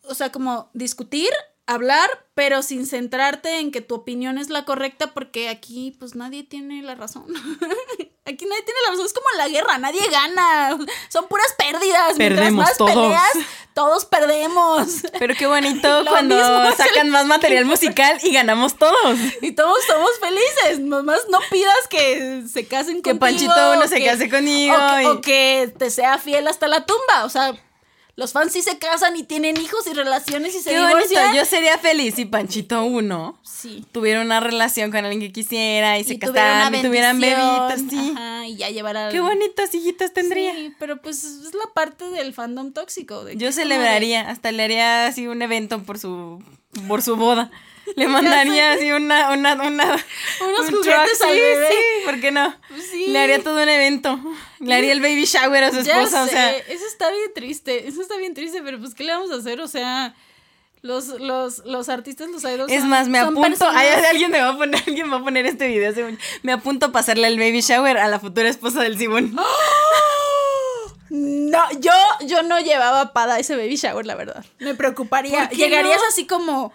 O sea, como discutir, hablar, pero sin centrarte en que tu opinión es la correcta, porque aquí, pues nadie tiene la razón. aquí nadie tiene la razón. Es como la guerra, nadie gana. Son puras pérdidas. Perdemos más todos. peleas, todos perdemos. Pero qué bonito cuando sacan más material musical y ganamos todos. Y todos somos felices. Nomás no pidas que se casen Que contigo. Panchito uno se que- case conmigo O que, y- o que te sea fiel hasta la tumba. O sea, los fans sí se casan y tienen hijos y relaciones y se Qué bonito, divorcian. yo sería feliz si Panchito 1 Sí. tuviera una relación con alguien que quisiera y se y casaran y tuvieran bebitas, sí. Ajá, y ya llevará. Qué bonitos hijitos tendría. Sí, pero pues es la parte del fandom tóxico. de Yo celebraría, hasta le haría así un evento por su por su boda. Le mandaría así una, una, una Unos un juguetes truck, al sí, bebé. Sí, ¿por qué no? Pues sí. Le haría todo un evento. Le haría el baby shower a su Ya esposa, o sé, sea. eso está bien triste. Eso está bien triste, pero pues, ¿qué le vamos a hacer? O sea. Los, los, los artistas, los idols. Es son- más, me apunto. personas- Ay, alguien me va a poner, alguien va a poner este video. Me apunto a pasarle el baby shower a la futura esposa del Simón. No, yo, yo no llevaba para ese baby shower, la verdad. Me preocuparía. ¿Por qué Llegarías no? así como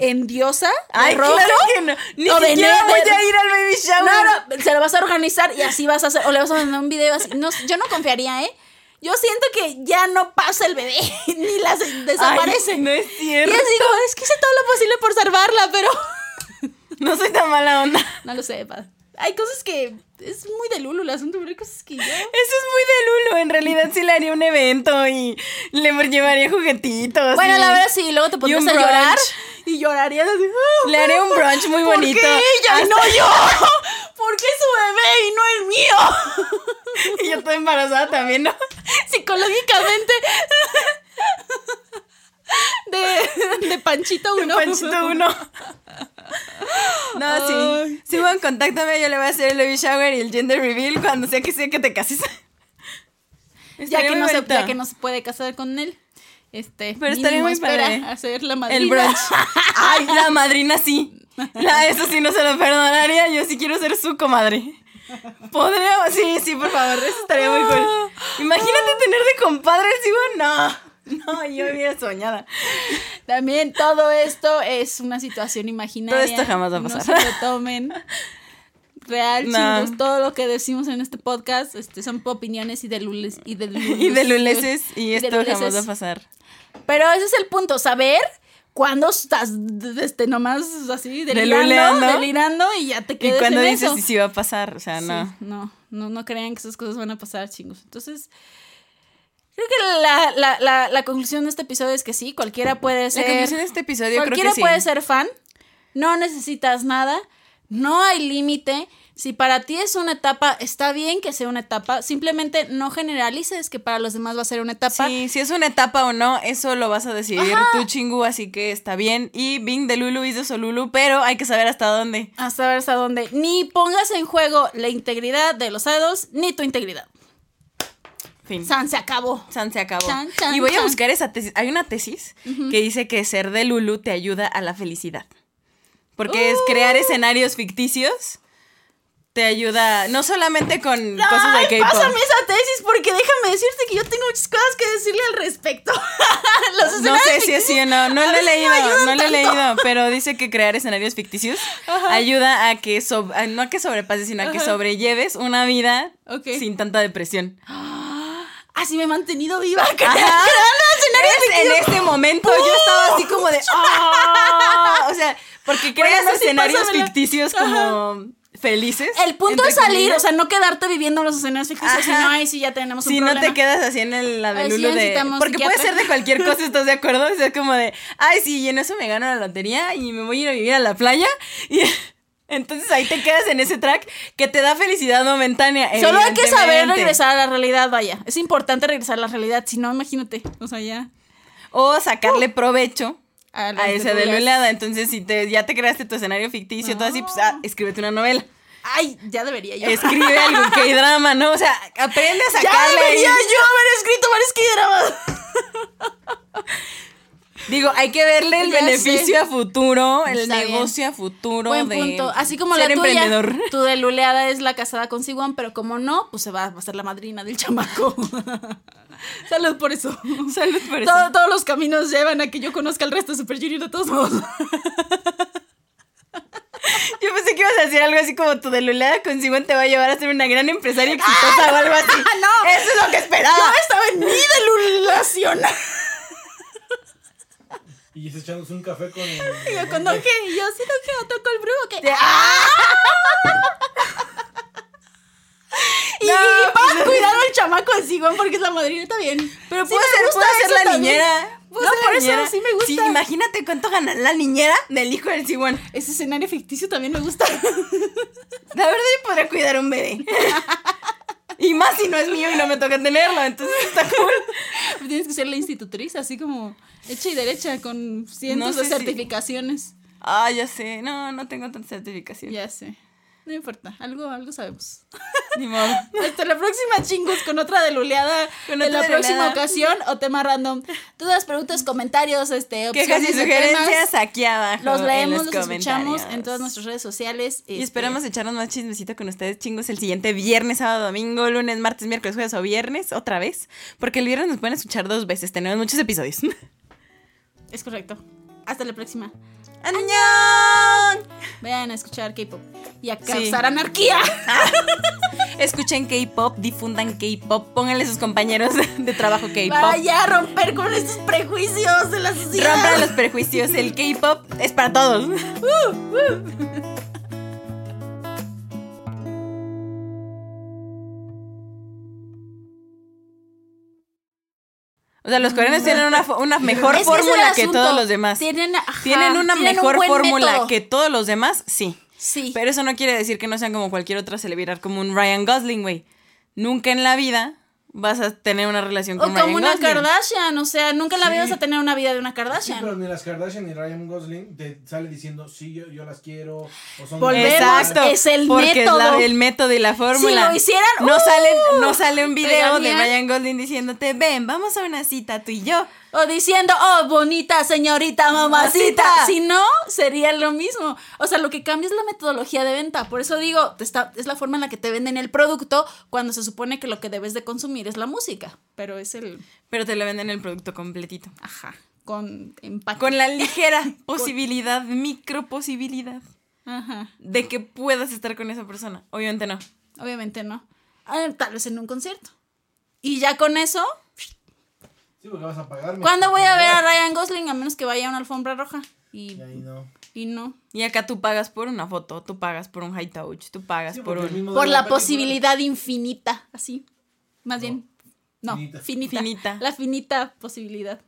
en diosa. de Ay, rojo, claro que no. Ni o de siquiera voy a ir al baby shower. No, no, se lo vas a organizar y así vas a hacer. O le vas a mandar un video así. No, yo no confiaría, ¿eh? Yo siento que ya no pasa el bebé, ni las desaparece. Ay, no es y cierto. les digo, es que hice todo lo posible por salvarla, pero No soy tan mala onda. no lo sé, pa. Hay cosas que es muy de Lulu el asunto, pero hay cosas que yo. Eso es muy de Lulu. En realidad sí le haría un evento y le llevaría juguetitos. Bueno, y la verdad sí, luego te pondrías a llorar brunch. Y llorarías así. "Ah, Le haré un brunch muy ¿Por bonito. qué ella y no yo? ¿Por qué su bebé y no el mío? Y yo estoy embarazada también, ¿no? Psicológicamente. De, de Panchito uno. Panchito uno. No, sí. Si van, contáctame, yo le voy a hacer el baby shower y el gender reveal cuando sea que sea que te cases. Ya que, no se, ya que no se puede casar con él. Este, Pero estaría muy padre. a ser la madrina. El brunch. Ay, la madrina sí. La, eso sí no se lo perdonaría. Yo sí quiero ser su comadre. Podríamos, sí, sí, por favor. Eso estaría muy cool. Imagínate tener de compadre, sí, no. No, yo hubiera soñada. También todo esto es una situación imaginaria. Todo esto jamás va a pasar. No se lo tomen. Real, No. chingos, todo lo que decimos en este podcast este, son opiniones y de lules y de lulus. Y de luleses, y esto jamás va a luleses. pasar. Pero ese es el punto, saber cuándo estás este, nomás así delirando, delirando y ya te Y quedas cuando en dices si sí va a pasar, o sea, Sí, no. no, no, no crean que esas cosas van a pasar, chingos. Entonces, creo que la, la, la, la conclusión de este episodio es que sí, cualquiera puede ser. La conclusión de este episodio creo cualquiera que sí. puede ser fan. No necesitas nada. No hay límite. Si para ti es una etapa, está bien que sea una etapa. Simplemente no generalices que para los demás va a ser una etapa. Sí, si es una etapa o no, eso lo vas a decidir tú, chingu, así que está bien. Y Bing de Lulu hizo su Lulu, pero hay que saber hasta dónde. Hasta ver hasta dónde. Ni pongas en juego la integridad de los idols, ni tu integridad. Fin. San se acabó. San se acabó. Chan, y voy a buscar esa tesis. Hay una tesis que dice que ser de Lulu te ayuda a la felicidad. Porque es crear Uh. escenarios ficticios. Te ayuda no solamente con cosas de K-pop. pásame esa tesis porque déjame decirte que yo tengo muchas cosas que decirle al respecto. Los No sé si es sí o no, no lo he leído, ayudan no lo he leído, pero dice que crear escenarios ficticios ayuda a que, so- a- no a que sobrepases, sino a que sobrelleves una vida sin tanta depresión. Así me he mantenido viva. Ajá. creando escenarios Es- en este momento yo estaba así como de, "Ah", o sea, porque creas no, escenarios ficticios como felices. El punto es salir, comillas. o sea, no quedarte viviendo en los escenarios ficticios, si Ajá. no, ahí sí ya tenemos un Si no problema. te quedas así en el, la de sí, Lulu de... Porque puede ser de cualquier cosa, ¿estás de acuerdo? O sea, es como de, ay, sí, y en eso me gano la lotería y me voy a ir a vivir a la playa. Y entonces ahí te quedas en ese track que te da felicidad momentánea. Solo hay que saber regresar a la realidad, vaya. Es importante regresar a la realidad, si no, imagínate, o sea, ya. O sacarle provecho A, esa teorías. delulada. Entonces, si te, ya te creaste tu escenario ficticio, todo así, pues ah, escríbete una novela. Ay, ya debería yo. Escribe algo que drama, ¿no? O sea, aprende a ya sacarle ahí. debería yo haber escrito varios K-dramas. Digo, hay que verle el Ya beneficio sé. a futuro, el Está bien. negocio a futuro Buen de punto. Así como ser la tuya, emprendedor. tu deluleada es la casada con Siwan, pero como no, pues se va a ser la madrina del chamaco. Salud por eso. Salud por eso. Todo- todos los caminos llevan a que yo conozca al resto de Super Junior de todos modos. Yo pensé que ibas a decir algo así como tu delulada con Simón te va a llevar a ser una gran empresaria exitosa o algo así. no. Eso es lo que esperaba. Yo estaba en mi delulación. Y se echándose un café con. Y yo cuando que yo sí no quiero toco el brujo que. ¡Ah! Y, No, y para cuidar al chamaco de porque es la madrina, está bien. Pero Sí puede me ser, puede ser la también. niñera. No, por eso sí me gusta. Sí, imagínate cuánto gana la niñera del hijo del Simón. Ese escenario ficticio también me gusta. La verdad yo podría cuidar un bebé. Y más si no es mío y no me toca tenerlo, entonces está cool. Tienes que ser la institutriz, así como hecha y derecha, con cientos No de si- certificaciones. Ah, ya sé. No, no tengo tanta certificación. Ya sé. No importa, algo, algo sabemos. Ni modo. Hasta la próxima, chingos, con otra deluleada Con en la próxima ocasión o tema random. Dudas, preguntas, comentarios, este, Quejas y opciones sugerencias temas. aquí abajo. Los en leemos, los comentarios. escuchamos en todas nuestras redes sociales. Y este, esperamos echarnos más chismecito con ustedes, chingos, el siguiente viernes, sábado, domingo, lunes, martes, miércoles, jueves o viernes, otra vez. Porque el viernes nos pueden escuchar dos veces, tenemos muchos episodios. Es correcto. Hasta la próxima. ¡Añón! Vayan a escuchar K-pop y a Sí. causar anarquía. Escuchen K-pop, difundan K-pop, pónganle a sus compañeros de trabajo K-pop. Vaya a romper con estos prejuicios de la sociedad. Rompan los prejuicios, el K-pop es para todos. O sea, los coreanos tienen una, una mejor Es que fórmula que todos los demás. Tienen, ajá, Tienen una tienen mejor fórmula método. que todos los demás, sí. Sí. Pero eso no quiere decir que no sean como cualquier otra celebridad, como un Ryan Gosling, güey. Nunca en la vida vas a tener una relación o con como Ryan una. Kardashian, o sea, nunca en la vida Sí. vas a tener una vida de una Sí, Kardashian. pero ni las Kardashian ni Ryan Gosling te sale diciendo, sí, yo, yo las quiero. O son Volvemos, Exacto, es el porque método. es la- el método y la fórmula. Si lo hicieran, no ¡uh! sale, no sale un video de. Ryan Gosling diciéndote, ven, vamos a una cita tú y yo. O diciendo, oh, bonita señorita mamacita. Mamacita. Si no, sería lo mismo. O sea, lo que cambia es la metodología de venta. Por eso digo, está, es la forma en la que te venden el producto cuando se supone que lo que debes de consumir es la música. Pero es el, Pero te lo venden el producto completito. ajá, con empaque. Con la ligera posibilidad, micro posibilidad Ajá, de que puedas estar con esa persona. Obviamente no. obviamente no. Ah, tal vez en un concierto. Y ya con eso, Sí, porque vas a pagarme. ¿cuándo voy a ver a Ryan Gosling? A menos que vaya a una alfombra roja. Y, Y ahí no. y no. Y acá tú pagas por una foto, tú pagas por un high touch, tú pagas Sí, por un... Por la posibilidad infinita, así. Más bien. No, Finita. finita. Finita. La finita posibilidad.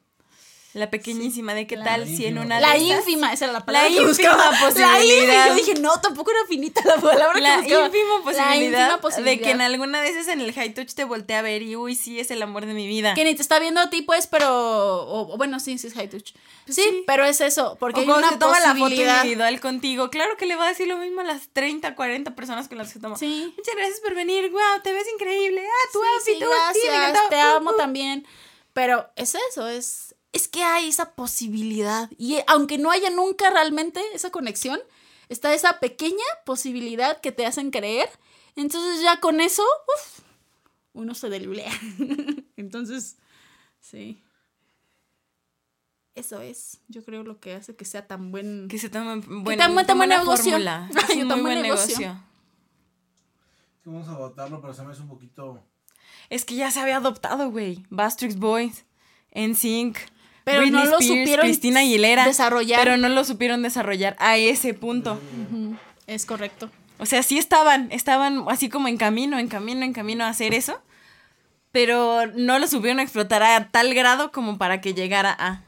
La pequeñísima de qué la tal si en una La de esas- ínfima, esa era la palabra. La que ínfima buscaba. La posibilidad. ínfima. Yo dije, no, tampoco era finita la palabra La que buscaba. ínfima La posibilidad, ínfima posibilidad. de que en alguna de esas en el high touch te voltea a ver y uy, sí, es el amor de mi vida. Que ni te está viendo a ti, pues, pero. O, o bueno, sí, sí es high touch. Pues sí, sí. pero es eso. Porque o hay cuando una se toma la foto posibilidad. individual contigo, claro que le va a decir lo mismo a las 30, 40 personas con las que toma. Sí. Muchas gracias por venir, wow, te ves increíble. Ah, tu Sí, outfit, sí, me te Uh, amo uh. también. Pero es eso, es. Es que hay esa posibilidad. Y eh, aunque no haya nunca realmente esa conexión, está esa pequeña posibilidad que te hacen creer. Entonces ya con eso, uf, uno se delulea. Entonces, sí. Eso es, yo creo, lo que hace que sea tan buen. Que se toma buen, tan buen- tan buen buena negocio. fórmula. Es un tan muy buen buen negocio. negocio. Sí, vamos a votarlo, pero se me hace un poquito. Es que ya se había adoptado, güey. Bastrix Boys, NSYNC, Pero Britney no lo Spears, supieron Cristina Aguilera, desarrollar. pero no lo supieron desarrollar a ese punto. Es correcto. O sea, sí estaban, estaban así como en camino, en camino, en camino a hacer eso, pero no lo supieron explotar a tal grado como para que llegara a.